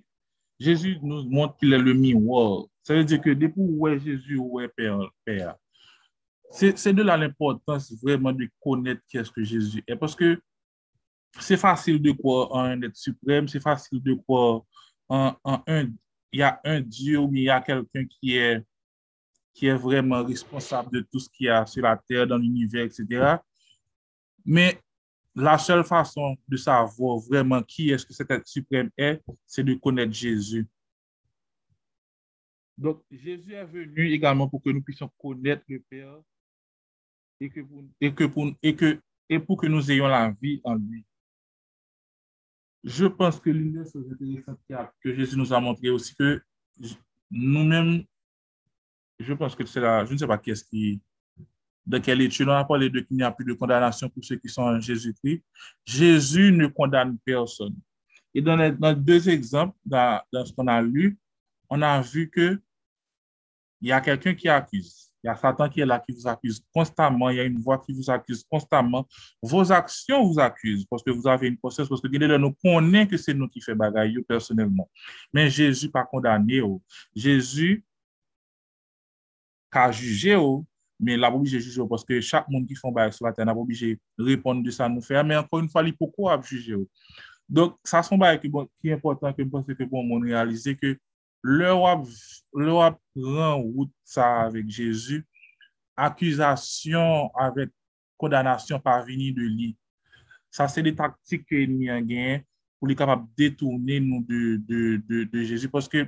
Jésus nous montre qu'il est le miroir. Ça veut dire que depuis où est Jésus, où est Père, Père. C'est de là l'importance vraiment de connaître qui est-ce que Jésus est. Parce que c'est facile de croire en un être suprême, c'est facile de croire en, en un, il y a un Dieu ou il y a quelqu'un qui est, qui est vraiment responsable de tout ce qu'il y a sur la terre, dans l'univers, etc. Mais la seule façon de savoir vraiment qui est-ce que cet être suprême est, c'est de connaître Jésus. Donc, Jésus est venu également pour que nous puissions connaître le Père et, que pour, et, que, et pour que nous ayons la vie en lui. Je pense que l'une des choses intéressantes que Jésus nous a montré aussi, que nous-mêmes, je pense que c'est là, je ne sais pas qui est-ce qui, dans quelle étude on a parlé de qu'il n'y a plus de condamnation pour ceux qui sont en Jésus-Christ. Jésus ne condamne personne. Et dans les, dans les deux exemples, dans, dans ce qu'on a lu, on a vu que il y a quelqu'un qui accuse. Il y a Satan qui est là, qui vous accuse constamment. Il y a une voix qui vous accuse constamment. Vos actions vous accusent parce que vous avez une conscience, parce que Guinée nous connaît que c'est nous qui fait bagaille personnellement. Mais Jésus pas condamné. Jésus qu'a jugé, men la pou obije juje ou, paske chak moun ki fon baye sou la ten, la pou obije repon de sa nou fè, men ankon yon fwa li pou kou ap juje ou. Donk, sa son baye ki, bon, ki important ke mponse ke bon moun realize ke lè wap, wap ran wout sa avèk Jezu, akuzasyon avèk kondanasyon pa vini de li. Sa se de taktik ke ni an gen pou li kapap detourne nou de, de, de, de Jezu, paske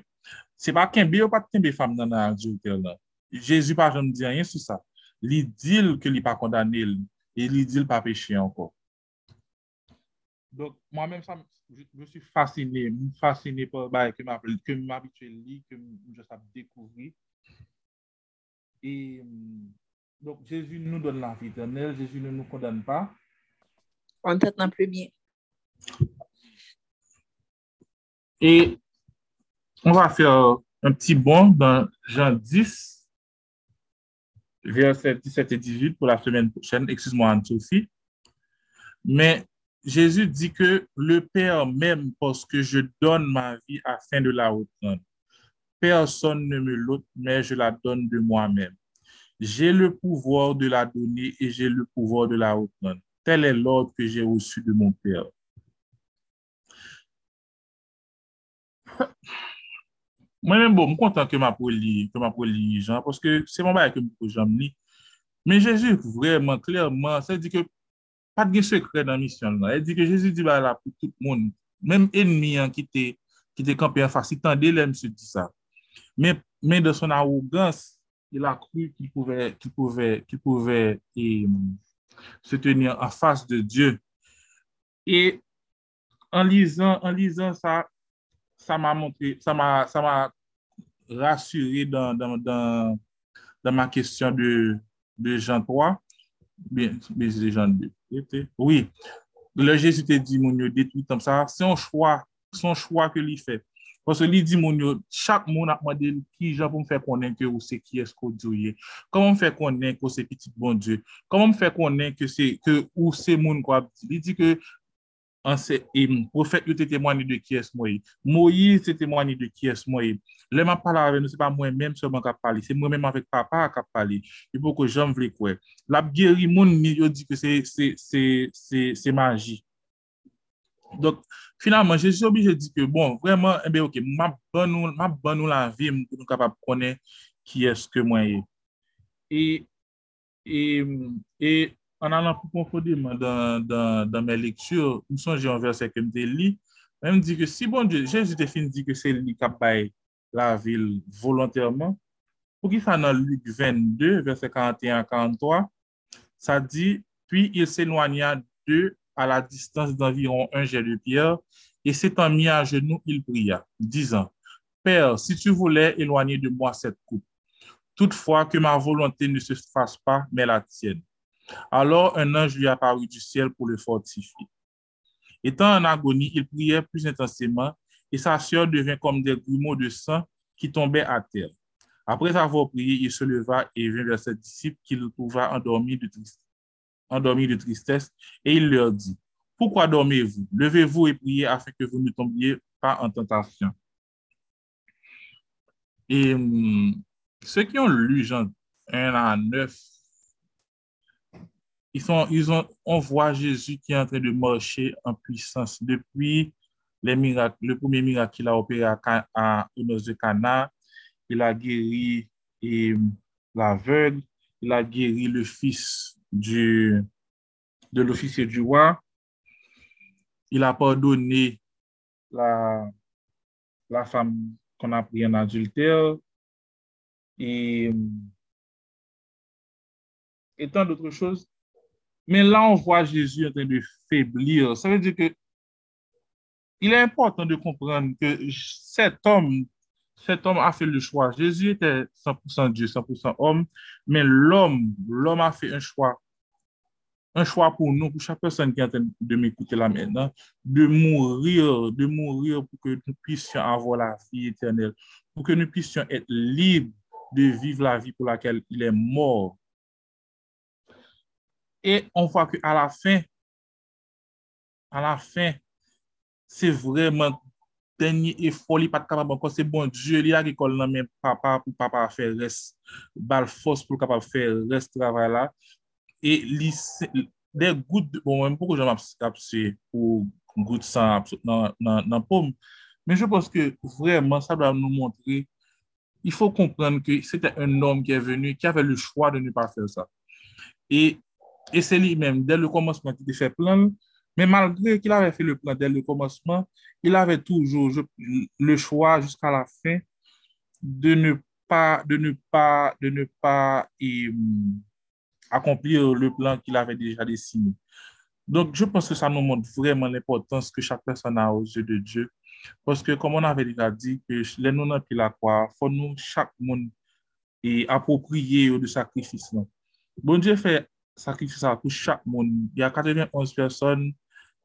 se pa kenbe ou pa kenbe fam nan a adjotel nan. Jezu pa jen di an yen sou sa. Li dil ke li pa kondanel, e li dil pa peche anko. Donk, mwa menm sa... je suis fasciné, fasciné par bah, que m'habituer lire, que je sais découvrir. Et donc, Jésus nous donne la vie éternelle, Jésus ne nous condamne pas. On t'entend plus bien. Et on va faire un petit bond dans Jean 10, verset 17 et 18 pour la semaine prochaine. Excuse-moi, Anne-Sophie. Mais Jésus dit que le Père m'aime parce que je donne ma vie afin de la reprendre. Personne ne me l'ôte, mais je la donne de moi-même. J'ai le pouvoir de la donner et j'ai le pouvoir de la reprendre. Tel est l'ordre que j'ai reçu de mon Père. Mwen men bon, m kontan ke m apou li, ke m apou li jan, poske se m baye ke m pou jan li. Men Jezu vreman, klerman, se di ke pat gen sekre nan misyon nan. E di ke Jezu di ba la pou tout moun. Menm enmi an ki te, ki te kampi an fasi, tan de lem se di sa. Men, men de son arrogans, il a kru ki pouve, ki pouve, ki pouve e, se tenir an fasi de Diyo. E an lizan, an lizan sa, sa m'a montré, ça m'a, ça m'a rassuré dans, dans, dans, dans, ma question de, de Jean 3. Bien, mais c'est Jean 2. Oui. Le Jésus te dit, mon Dieu, détruit comme ça. C'est un choix, son choix que lui fait. Parce que lui dit, mon Dieu, chaque monde a demandé qui j'ai pour me faire connaître que c'est qui est-ce que Dieu est. Comment me faire connaître que c'est petit bon Dieu? Comment me faire connaître que c'est, que où c'est mon quoi? Il dit que anse, im, profet yo te temwani de ki es Moïse. Moïse te temwani de ki es Moïse. Le man pala ave nou, se pa mwen menm seman kap pali, se mwen menm avek papa kap pali. Yo pou ko jom vle kwe. Lap geri moun ni yo di ke se, se, se, se, se magi. Donk, finalman, jesu obije di ke bon, vreman, eh ebe ok, map ban nou, map ban nou la vi mwen pou nou kapap konen ki eske mwen ye. E, e, e, an alan pou konfodiman dan, dan, dan mè lektur, mson jè an versè kem te li, mè m di ke si bon Dje, jè jè te fin di ke se li kap bay la vil volontèrman, pou ki sa nan Luke 22, versè 41-43, sa di, puis il s'éloigna d'eux à la distance d'environ un jet de pierre, et s'étant mis à genoux, il pria, disant, Père, si tu voulais éloigner de moi cette coupe, toutefois que ma volonté ne se fasse pas, mais la tienne. Alors un ange lui apparut du ciel pour le fortifier. Étant en agonie, il priait plus intensément et sa sœur devint comme des grumeaux de sang qui tombaient à terre. Après avoir prié, il se leva et vint vers ses disciples qu'il trouva endormis de, tristesse et il leur dit, Pourquoi dormez-vous? Levez-vous et priez afin que vous ne tombiez pas en tentation. Et hum, ceux qui ont lu Jean 1 à 9, ils ont, on voit Jésus qui est en train de marcher en puissance depuis les miracles, le premier miracle qu'il a opéré à, à, de Cana. Il a guéri l'aveugle, il a guéri le fils du, de l'officier du roi. Il a pardonné la, la femme qu'on a pris en adultère. Et tant d'autres choses. Mais là, on voit Jésus en train de faiblir. Ça veut dire que il est important de comprendre que cet homme, cet homme a fait le choix. Jésus était 100% Dieu, 100% homme, mais l'homme, l'homme a fait un choix. Un choix pour nous, pour chaque personne qui est en train de m'écouter là maintenant, de mourir, de mourir pour que nous puissions avoir la vie éternelle, pour que nous puissions être libres de vivre la vie pour laquelle il est mort. Et on voit qu'à la fin, à la fin, c'est vraiment denye e foli pat kapab ankon, se bon djye li a ki kol nan men papa pou papa a fe res, bal fos pou kapab fe res travay la, e li se, de gout, bon mwen pou kou jom ap se, ou gout san ap se nan, nan, nan poum, men je pos ke vreman sa doan nou montre, il fò komprende ke se te un nom ki e venu, ki ave le chwa de nou pa fe sa, e E se li menm, del le komanseman ki te fe plan, men malgre ki la ve fe le plan del le komanseman, il ave toujou je, le chwa jiska la fin de ne pa, de ne pa, de ne pa et, accomplir le plan qu'il avait déjà dessiné. Donc, je pense que ça nous montre vraiment l'importance que chaque personne a aux yeux de Dieu. Parce que, comme on avait déjà dit, que les non qui la croix, faut nous, chaque monde, est approprié de sacrifice. Non. Bon Dieu fait sakrifisa pou chak moun. Ya 91 person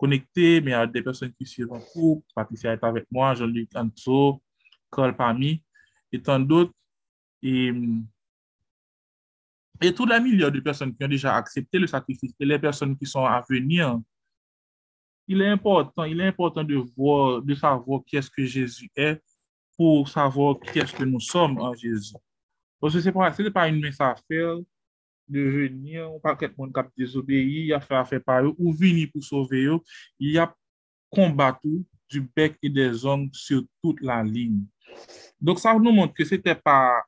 konekte, me ya de person ki suivant pou, Patricia et avèk mwa, Jean-Luc Anso, Carl Pami, etan dot, et, et tout la milyon de person ki an deja aksepte le sakrifis, et les person ki son avenir, il est important, il est important de, voir, de savoir qui est-ce que Jésus est, pour savoir qui est-ce que nous sommes en Jésus. Parce que c'est pas, c'est pas une messe à faire, devenir un paquet de monde qui a désobéi, il a fait affaire par eux, ou vini pour sauver eux, il a combattu du bec et des ongles sur toute la ligne. Donc ça nous montre que c'était pas...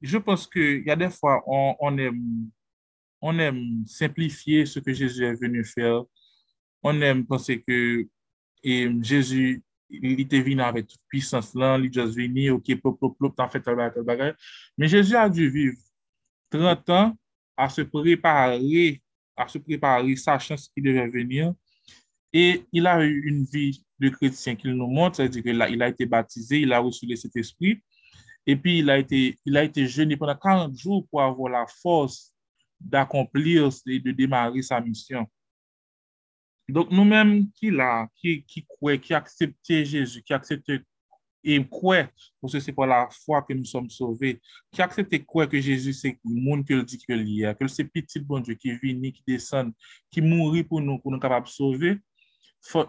Je pense qu'il y a des fois, on, on, aime, on aime simplifier ce que Jésus est venu faire. On aime penser que et Jésus il était venu avec toute puissance là, il juste venu, ok, plop, plop, plop, t'as fait tel bagage, tel bagage. Mais Jésus a dû vivre 30 ans à se préparer, à se préparer, sachant ce qui devait venir. Et il a eu une vie de chrétien qu'il nous montre, c'est-à-dire qu'il a, il a été baptisé, il a reçu le Saint-Esprit, et puis il a, été, il a été jeûné pendant 40 jours pour avoir la force d'accomplir et de démarrer sa mission. Donc nous-mêmes qui, qui, qui croyons, qui acceptons Jésus, qui acceptons et croire, parce que c'est par la foi que nous sommes sauvés, qui accepte croire que Jésus, c'est le monde que le dit que l'hier, que c'est petit bon Dieu qui vient, qui descend, qui mourit pour nous, pour nous capables de sauver,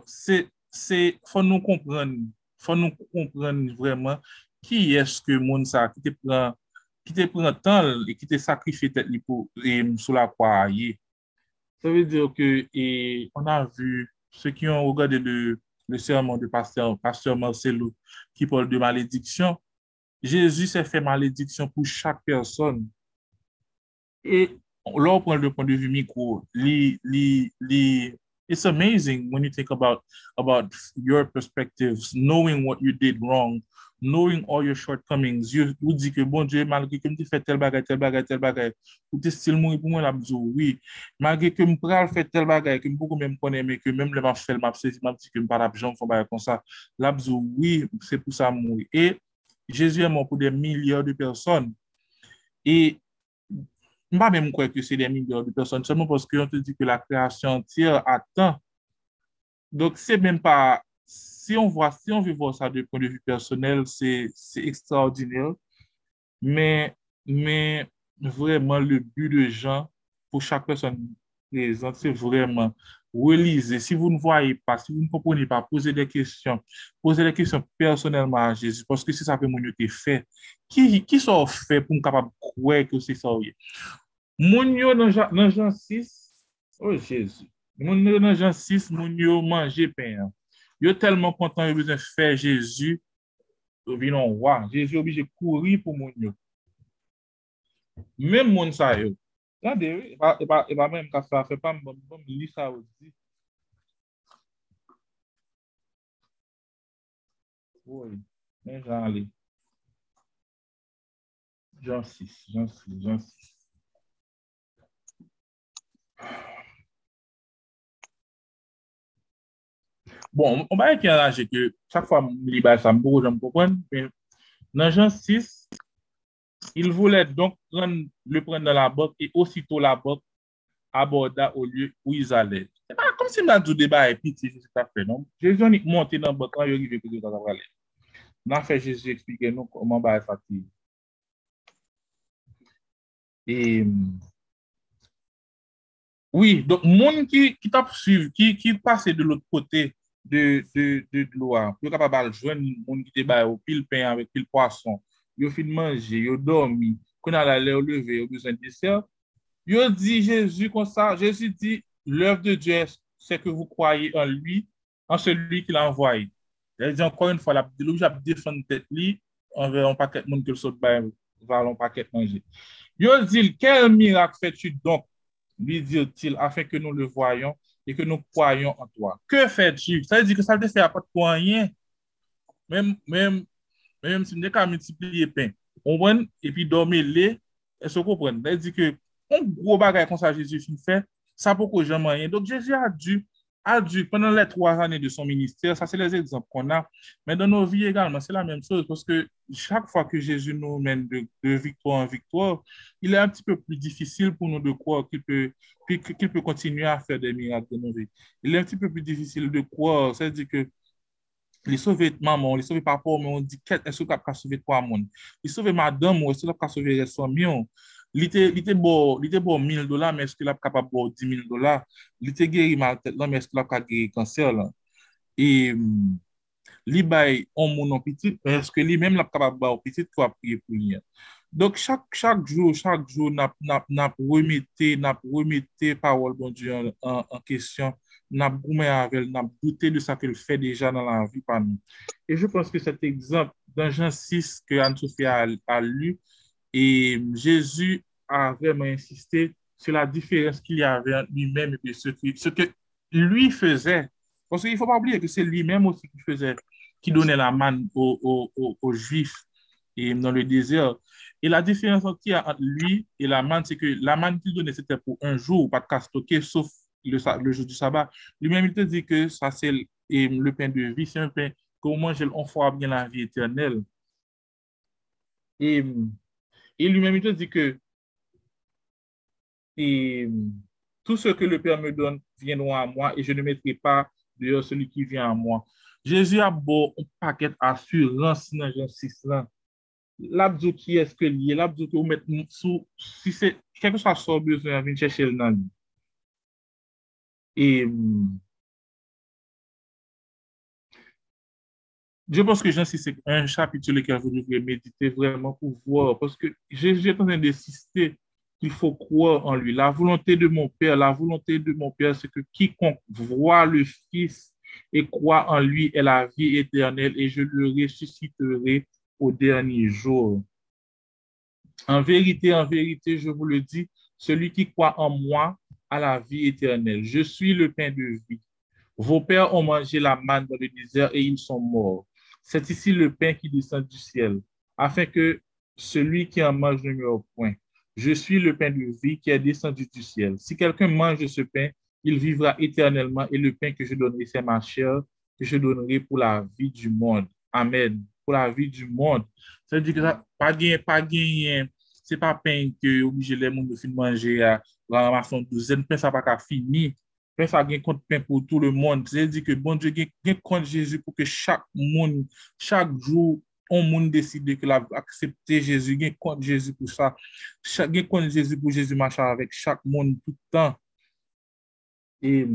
c'est, c'est, faut nous comprendre, faut nous comprendre vraiment qui est-ce que le monde ça, qui te prend, qui te prend tant et qui te sacrifie tête pour, et, sous la croix. Ça veut dire que, et, on a vu ceux qui ont regardé le le sermon du pasteur, pasteur Marcelo, qui parle de malédiction, Jésus s'est fait malédiction pour chaque personne. Et là, on prend le point de vue micro, les, les, les, it's amazing when you think about about your perspectives, knowing what you did wrong, knowing all your shortcomings. You ou di ke, bon Dieu, malgré ke m te fè tel bagay, tel bagay, tel bagay, ou te stil moun pou mwen la bzou, oui. Malgré ke m pral fè tel bagay, ke m pou kon mè m konè, mè ke mèm lè m'a ap fèl, m ap sè, m ap di ke m para bjan fò bagay kon sa, la bzou, oui, se pou sa moun. Et Jésus est mort pour des milliards de personnes. Et Mba mèm kwe ke se de milyon de person, seman poske yon te di ke la kreasyon tir atan. Dok se mèm pa, si yon vwa, si yon vivo sa de pon de vi personel, se ekstraordinel. Men, men, vreman le bu de jan pou chak person prezant, se vreman relisez, si vous ne voyez pas, si vous ne comprenez pas, posez des questions. Posez des questions personnellement à Jésus, parce que c'est ça que mon Dieu fait. Qui, qui sont fait pour nous capable de croire que c'est ça? Mon Dieu, dans Jean 6, oh Jésus, mon Dieu, dans Jean 6, mon Dieu mange pain. Yo telman kontan yo bezan fè Jésus yo vinon wwa. Jésus yo obije kouri pou moun yo. Men moun sa yo, Gade, e ba men mka sa fè pa mbom li sa ou di. Woy, men jan li. Jan 6, jan 6, jan 6. Bon, mba yon ki anlaje ke chak fwa li bay sa mbou jan mpokwen, nan jan 6, Il voulait donc prendre, le prendre dans la botte et aussitôt la botte aborda au lieu où ils allaient. C'est pas comme si on a tout débat et pitié, c'est tout à fait, non? Jésus est monté dans la botte quand il arrive que Jésus a parlé. N'a fait Jésus expliquer nous comment va être active. Et... Oui, donc, moun ki, ki tap suiv, ki, ki pase de l'ot kote de, de, de, de l'oa, yo kapabal jwen moun ki te baye ou pil pen avèk pil poason, yo fin manje, yo dormi, kon al ale ou leve, yo bezan deser, yo di Jésus kon sa, Jésus di, l'œuvre de Dieu, c'est que vous croyez en lui, en celui qui l'a envoyé. Elle dit encore une fois, la pédologie a défendu tête li, envers un paquet de monde que le saut de valon paquet manger. Yo dit, quel miracle fais-tu donc, lui dit-il, afin que nous le voyons et que nous croyons en toi. Que fais-tu? Ça veut dire que ça ne fait pas de poignée, même, même men mèm si mne ka multipliye pen, on wen, epi dorme le, e so kopren. Dè di ke, on gro bagay kon sa Jezu fin fè, sa pou ko jaman yen. Donk Jezu a du, a du, penan le 3 anè de son minister, sa se les ekzamp kon a, men dan nou vi egalman, se la menm chose, poske chak fwa ke Jezu nou men de, de victoire en victoire, il est un petit peu plus difficile pou nou de kwa ki peut, peut continue a fè de mirak de nou vi. Il est un petit peu plus difficile de kwa, se di ke Li sove etman moun, li sove papa moun, di ket, esou kap ka sove kwa moun. Li sove madame moun, esou kap ka sove reson miyon. Li te, li te bo, li te bo 1000 dola, men esou kap kap bo 10.000 dola. Li te geri mal tet lan, men esou kap kap geri kanser lan. E li bay on moun an pitit, men esou li men kap kap ba an pitit kwa priye pou nye. Dok chak, chak jou, chak jou nap, nap, nap remete, nap remete parol bon diyon an, an, an kesyon. nap goumen avèl, nap doutè de sa ke l fè deja nan la vi pa nou. E je pons ke set ekzamp, dan jan 6 ke an sou fè al lu, e Jésus a vreman insistè sur la diferens ki li avè an li mèm epi se ke lui fèzè. Pons ke y fò pa oubliè ke se li mèm osi ki fèzè, ki donè la man ou juif e nan le dezèr. E la diferens an ki a an lui e la man, se ke la man ki donè se te pou an jou ou pat kastoke, sof le, le jour du sabbat. Lui-même, il te dit que ça, c'est le pain de vie, c'est un pain que vous mangez, on fera bien la vie éternelle. Et, et lui-même, il te dit que et, tout ce que le Père me donne viendront à moi et je ne mettrai pas dehors celui qui vient à moi. Jésus a beau un paquet d'assurance dans Jean 6 là. L'abdou qui est-ce que lié, l'abdou que vous mettez sous, si c'est quelque chose à besoin, venez chercher dans lui. Et je pense que Jean 6 c'est un chapitre sur lequel vous devrez méditer vraiment pour voir, parce que est en train d'insister qu'il faut croire en lui. La volonté de mon Père, la volonté de mon Père, c'est que quiconque voit le Fils et croit en lui est la vie éternelle et je le ressusciterai au dernier jour. En vérité, en vérité, je vous le dis, celui qui croit en moi a la vie éternelle. Je suis le pain de vie. Vos pères ont mangé la manne dans le désert et ils sont morts. C'est ici le pain qui descend du ciel, afin que celui qui en mange ne meure point. Je suis le pain de vie qui est descendu du ciel. Si quelqu'un mange ce pain, il vivra éternellement et le pain que je donnerai, c'est ma chair que je donnerai pour la vie du monde. Amen. Pour la vie du monde. Ça veut dire que pas gagné, pas gagné. C'est pas pain que obligé les gens de manger à la ramason douzen, pen sa pa ka fini, pen sa gen kont pen pou tout le moun, zè di ke bon Dje gen, gen kont Jezu pou ke chak moun, chak jou, on moun deside ke la aksepte Jezu, gen kont Jezu pou sa, chak, gen kont Jezu pou Jezu macha avèk chak moun toutan. E,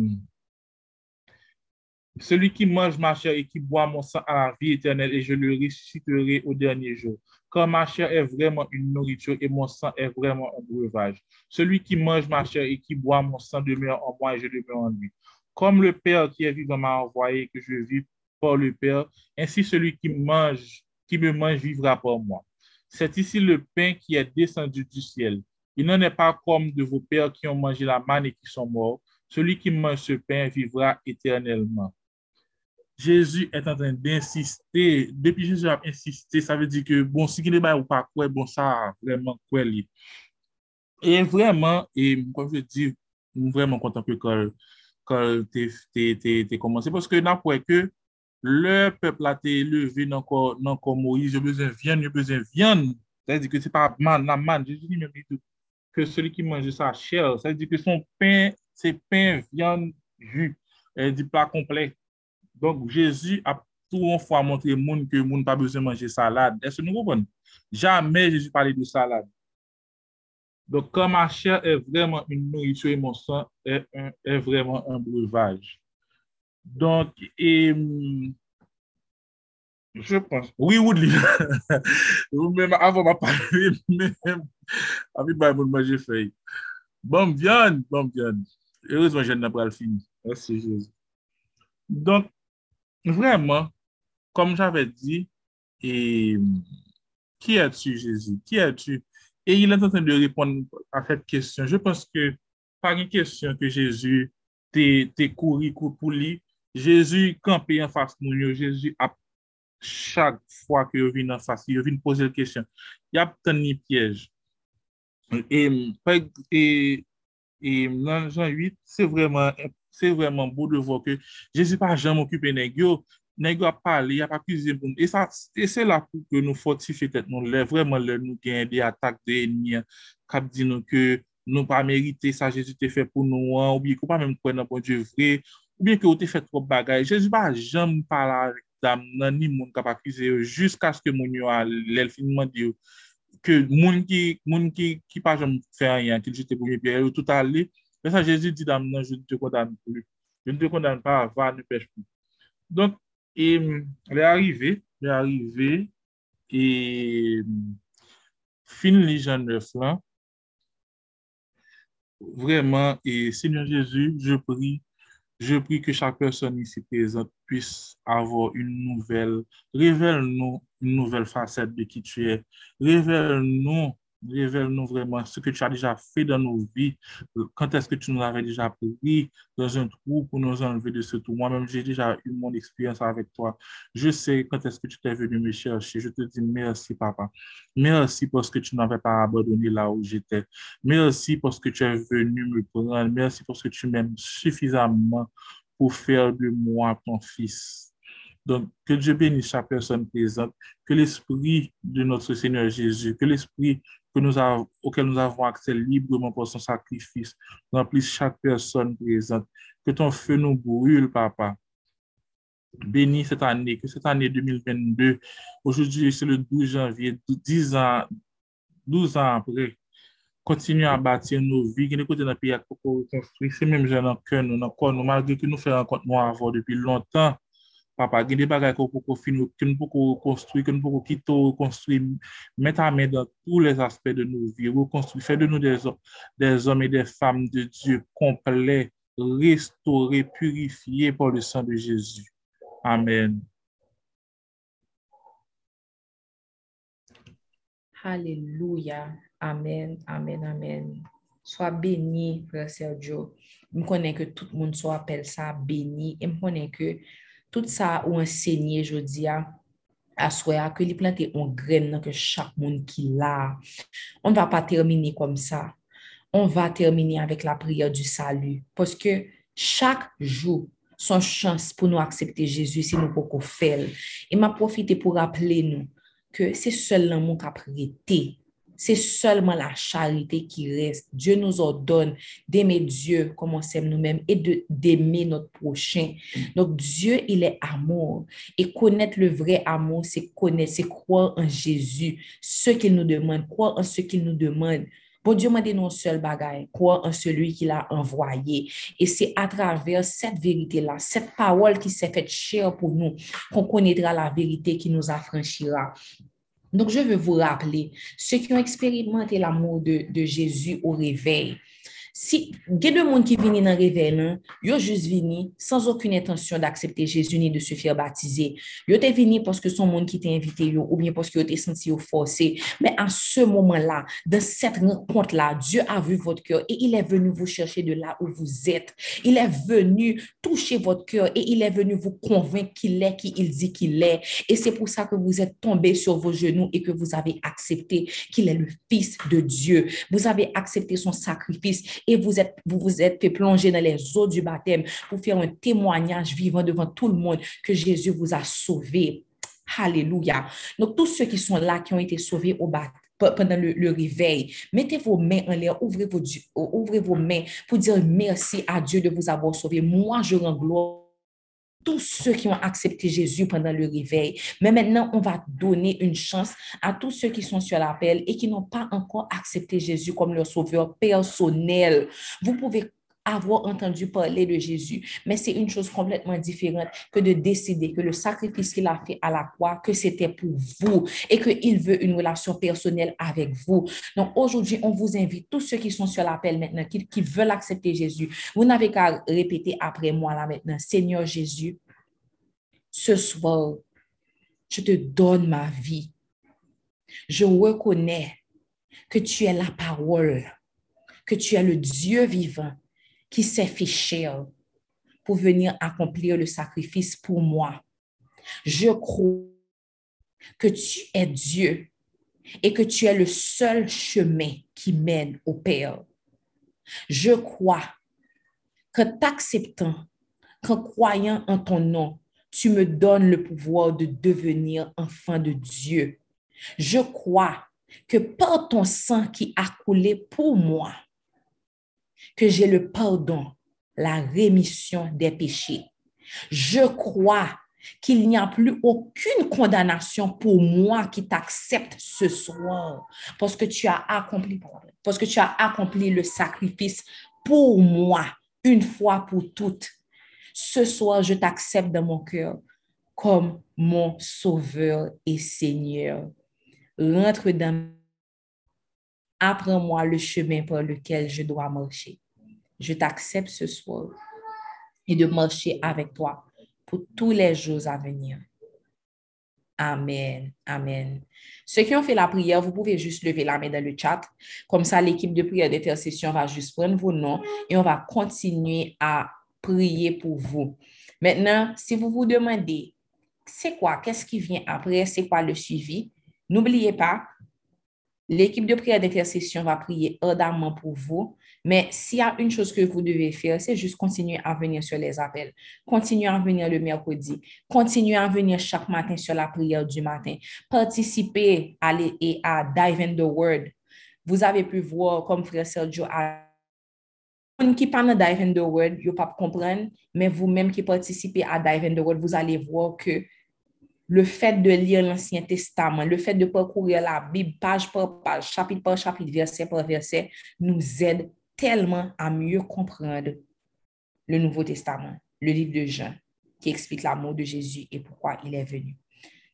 celui ki mange ma chère et qui boit mon sang à la vie éternelle, et je le ressusciterai au dernier jour. car ma chair est vraiment une nourriture et mon sang est vraiment un breuvage. Celui qui mange ma chair et qui boit mon sang demeure en moi et je demeure en lui. Comme le Père qui est vivant m'a envoyé et que je vis par le Père, ainsi celui qui mange, qui me mange vivra par moi. C'est ici le pain qui est descendu du ciel. Il n'en est pas comme de vos pères qui ont mangé la manne et qui sont morts. Celui qui mange ce pain vivra éternellement. Jésus est en train d'insister, depi Jésus ap insister, sa ve di ke, bon, si ki ne bay ou pa kwe, bon, sa vreman kwe li. E vreman, e kon je di, vreman kontan ke kol, kol te, te, te, te komanse, poske nan pou e ke, le pepl a te eleve nan kon ko Moïse, yo bezen vyan, yo bezen vyan, sa di ke se pa man, nan man, Jésus ni men bi tout, ke soli ki manje sa chèl, sa di ke son pen, se pen vyan ju, di pla komplek, Donk, Jezi ap tou an fwa montre moun ke moun pa beze manje salade. Ese nou goupon? Jamè Jezi pale de salade. Donk, kama chè e vreman un nourisyon monsan, e vreman un brevaj. Donk, e... Je pense, oui, Woodley. Ou mèm avon ma pale, mèm avi bay moun manje fey. Bon vyan, bon vyan. Ereusement, jen nan pral fini. Merci, Jezi. Donk, Vreman, kom j'ave di, e, ki etu, Jésus? Ki etu? E il est en train de répondre a cette question. Je pense que par une question que Jésus te kouri kou pou li, Jésus kampe yon fas moun yo, Jésus ap chak fwa ki yo vin nan fas, yo vin pose l kesyon. Yap ten ni pyej. E, e, e nan jan 8, se vreman Se vreman bo de vo ke Jezi pa jan m'okupe negyo, negyo ap pale, ap ap kize pou nou. E, sa, e se la pou ke nou fortife tet nou le, vreman le nou gen de atak de enye, kap di nou ke nou pa merite sa Jezi te fe pou nou an, ou bi ko pa menm kwen nan bon Diyo vre, ou bi ke ou te fe trop bagay. Jezi pa jan m'pala dam nan ni moun kap ap kize yo, jiska sk moun yo al lel finman diyo. Ke moun ki, moun ki, ki pa jan m'fe an yan, ki jete pou mi piye yo, tout ale, Mè sa Jésus di dam nan, je ne te condamne plus. Je ne te condamne pas, va, ne pêche plus. Donc, et, lè arrivé, lè arrivé, et fin li jan 9 lan, vraiment, et Seigneur Jésus, je prie, je prie que chaque personne ici présente puisse avoir une nouvelle, révèle-nous une nouvelle facette de qui tu es, révèle-nous révèle-nous vraiment ce que tu as déjà fait dans nos vies, quand est-ce que tu nous avais déjà pris dans un trou pour nous enlever de ce trou. Moi-même, j'ai déjà eu mon expérience avec toi. Je sais quand est-ce que tu t'es venu me chercher. Je te dis merci, papa. Merci parce que tu n'avais pas abandonné là où j'étais. Merci parce que tu es venu me prendre. Merci parce que tu m'aimes suffisamment pour faire de moi ton fils. Donc, que Dieu bénisse chaque personne présente, que l'Esprit de notre Seigneur Jésus, que l'Esprit nous avons, auquel nous avons accès librement pour son sacrifice. Remplisse chaque personne présente. Que ton feu nous brûle, Papa. Bénis cette année, que cette année 2022, aujourd'hui c'est le 12 janvier, 10 ans, 12 ans après, continue à bâtir nos vies, que nous côté dans pays à construire, c'est même gens dans cœur, nous, dans corps, nous, malgré que nous faisons rencontre nous avant depuis longtemps, papa, il y a des bagages qu'on peut finir, que nous pouvons construire, que nous pouvons quitter, reconstruire, mettre à main dans tous les aspects de nos vies, reconstruire, faire de nous des, hommes et des femmes de Dieu complets, restaurés, purifiés par le sang de Jésus. Amen. Alléluia. Amen, amen, amen. Sois béni, frère Sergio. Je connais que tout le monde soit ça béni. Je connais que tout ça ou enseigné, je dis à, à soi, que les planter en graine que chaque monde qui l'a. On ne va pas terminer comme ça. On va terminer avec la prière du salut. Parce que chaque jour, son chance pour nous accepter Jésus si nous pouvons faire. Et m'a nous que c'est seul l'amour qui a prêté. C'est seulement la charité qui reste. Dieu nous ordonne d'aimer Dieu comme on s'aime nous-mêmes et d'aimer notre prochain. Donc Dieu, il est amour. Et connaître le vrai amour, c'est connaître, c'est croire en Jésus, ce qu'il nous demande, croire en ce qu'il nous demande. Bon Dieu m'a dit non seul bagaille, croire en celui qui l'a envoyé. Et c'est à travers cette vérité-là, cette parole qui s'est faite chère pour nous, qu'on connaîtra la vérité qui nous affranchira. Donc, je veux vous rappeler, ceux qui ont expérimenté l'amour de, Jésus au réveil, si il y a deux monde qui viennent dans le réveil, là, ils ont juste venu sans aucune intention d'accepter Jésus ni de se faire baptiser. Ils ont venu parce que son monde qui t'a invité yo, ou bien parce qu'ils ont senti forcé. Mais à ce moment-là, dans cette rencontre-là, Dieu a vu votre cœur et il est venu vous chercher de là où vous êtes. Il est venu toucher votre cœur et il est venu vous convaincre qu'il est qui il dit qu'il est. Et c'est pour ça que vous êtes tombé sur vos genoux et que vous avez accepté qu'il est le Fils de Dieu. Vous avez accepté son sacrifice et vous êtes, vous, vous êtes fait plonger dans les eaux du baptême pour faire un témoignage vivant devant tout le monde que Jésus vous a sauvé. Alléluia. Donc, tous ceux qui sont là, qui ont été sauvés au baptême, pendant le, le, réveil. Mettez vos mains en l'air, ouvrez vos, ouvrez vos mains pour dire merci à Dieu de vous avoir sauvé. Moi, je rends gloire tous ceux qui ont accepté Jésus pendant le réveil. Mais maintenant, on va donner une chance à tous ceux qui sont sur l'appel et qui n'ont pas encore accepté Jésus comme leur sauveur personnel. Vous pouvez avoir entendu parler de Jésus, mais c'est une chose complètement différente que de décider que le sacrifice qu'il a fait à la croix, que c'était pour vous et qu'il veut une relation personnelle avec vous. Donc aujourd'hui, on vous invite, tous ceux qui sont sur l'appel maintenant, qui, veulent accepter Jésus, vous n'avez qu'à répéter après moi là maintenant, Seigneur Jésus, ce soir, je te donne ma vie. Je reconnais que tu es la parole, que tu es le Dieu vivant qui s'est fait cher pour venir accomplir le sacrifice pour moi. Je crois que tu es Dieu et que tu es le seul chemin qui mène au Père. Je crois que t'acceptant, qu'en croyant en ton nom, tu me donnes le pouvoir de devenir enfant de Dieu. Je crois que par ton sang qui a coulé pour moi, que j'ai le pardon, la rémission des péchés. Je crois qu'il n'y a plus aucune condamnation pour moi qui t'accepte ce soir parce que tu as accompli le sacrifice pour moi une fois pour toutes. Ce soir, je t'accepte dans mon cœur comme mon sauveur et Seigneur. Rentre dans Apprends-moi le chemin par lequel je dois marcher. Je t'accepte ce soir et de marcher avec toi pour tous les jours à venir. Amen. Amen. Ceux qui ont fait la prière, vous pouvez juste lever la main dans le chat. Comme ça, l'équipe de prière d'intercession va juste prendre vos noms et on va continuer à prier pour vous. Maintenant, si vous vous demandez, c'est quoi, qu'est-ce qui vient après, c'est quoi le suivi, n'oubliez pas, L'équipe de prière d'intercession va prier ardemment pour vous. Mais s'il y a une chose que vous devez faire, c'est juste continuer à venir sur les appels. Continuer à venir le mercredi. Continuer à venir chaque matin sur la prière du matin. Participer à, et à Dive in the Word. vous avez pu voir, comme frère Sergio a Moun ki pa nan Dive in the Word, yo pa kompren, men vous-même qui participez à Dive in the Word, vous allez voir que le fait de lire l'Ancien Testament, le fait de parcourir la Bible page par page, chapitre par chapitre, verset par verset, nous aide tellement à mieux comprendre le Nouveau Testament, le livre de Jean, qui explique l'amour de Jésus et pourquoi il est venu.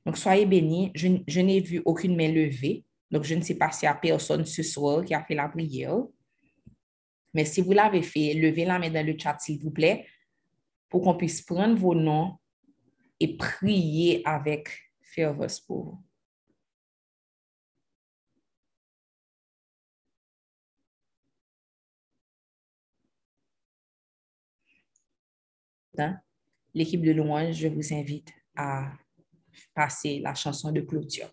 Donc, soyez bénis. Je, n'ai vu aucune main levée. Donc, je ne sais pas s'il y a personne ce soir qui a fait la prière. Mais si vous l'avez fait, levez la main dans le chat, s'il vous plaît, pour qu'on puisse prendre vos noms et prier avec ferveur pour vous. L'équipe de louange, je vous invite à passer la chanson de clôture.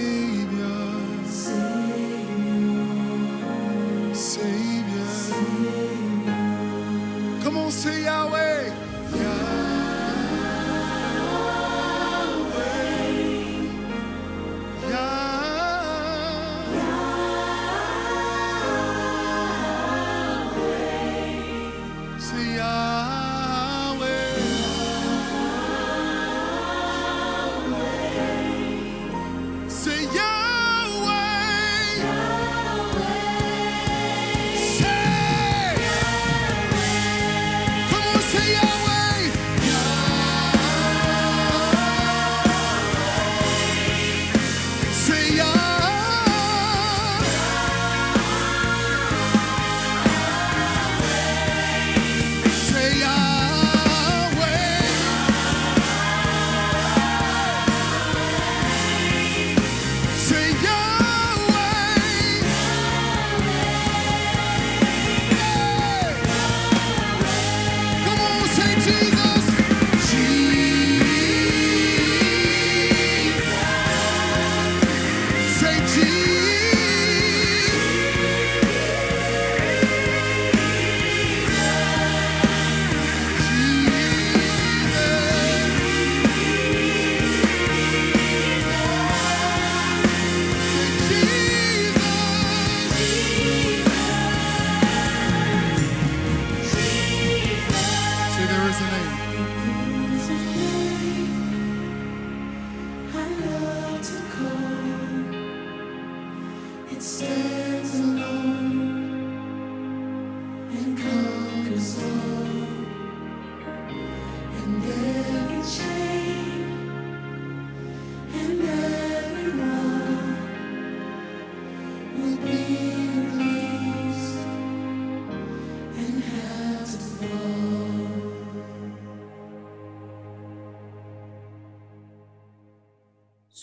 baby.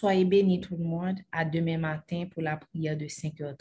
soyez bénis tout le monde. À demain matin pour la prière de 5h30.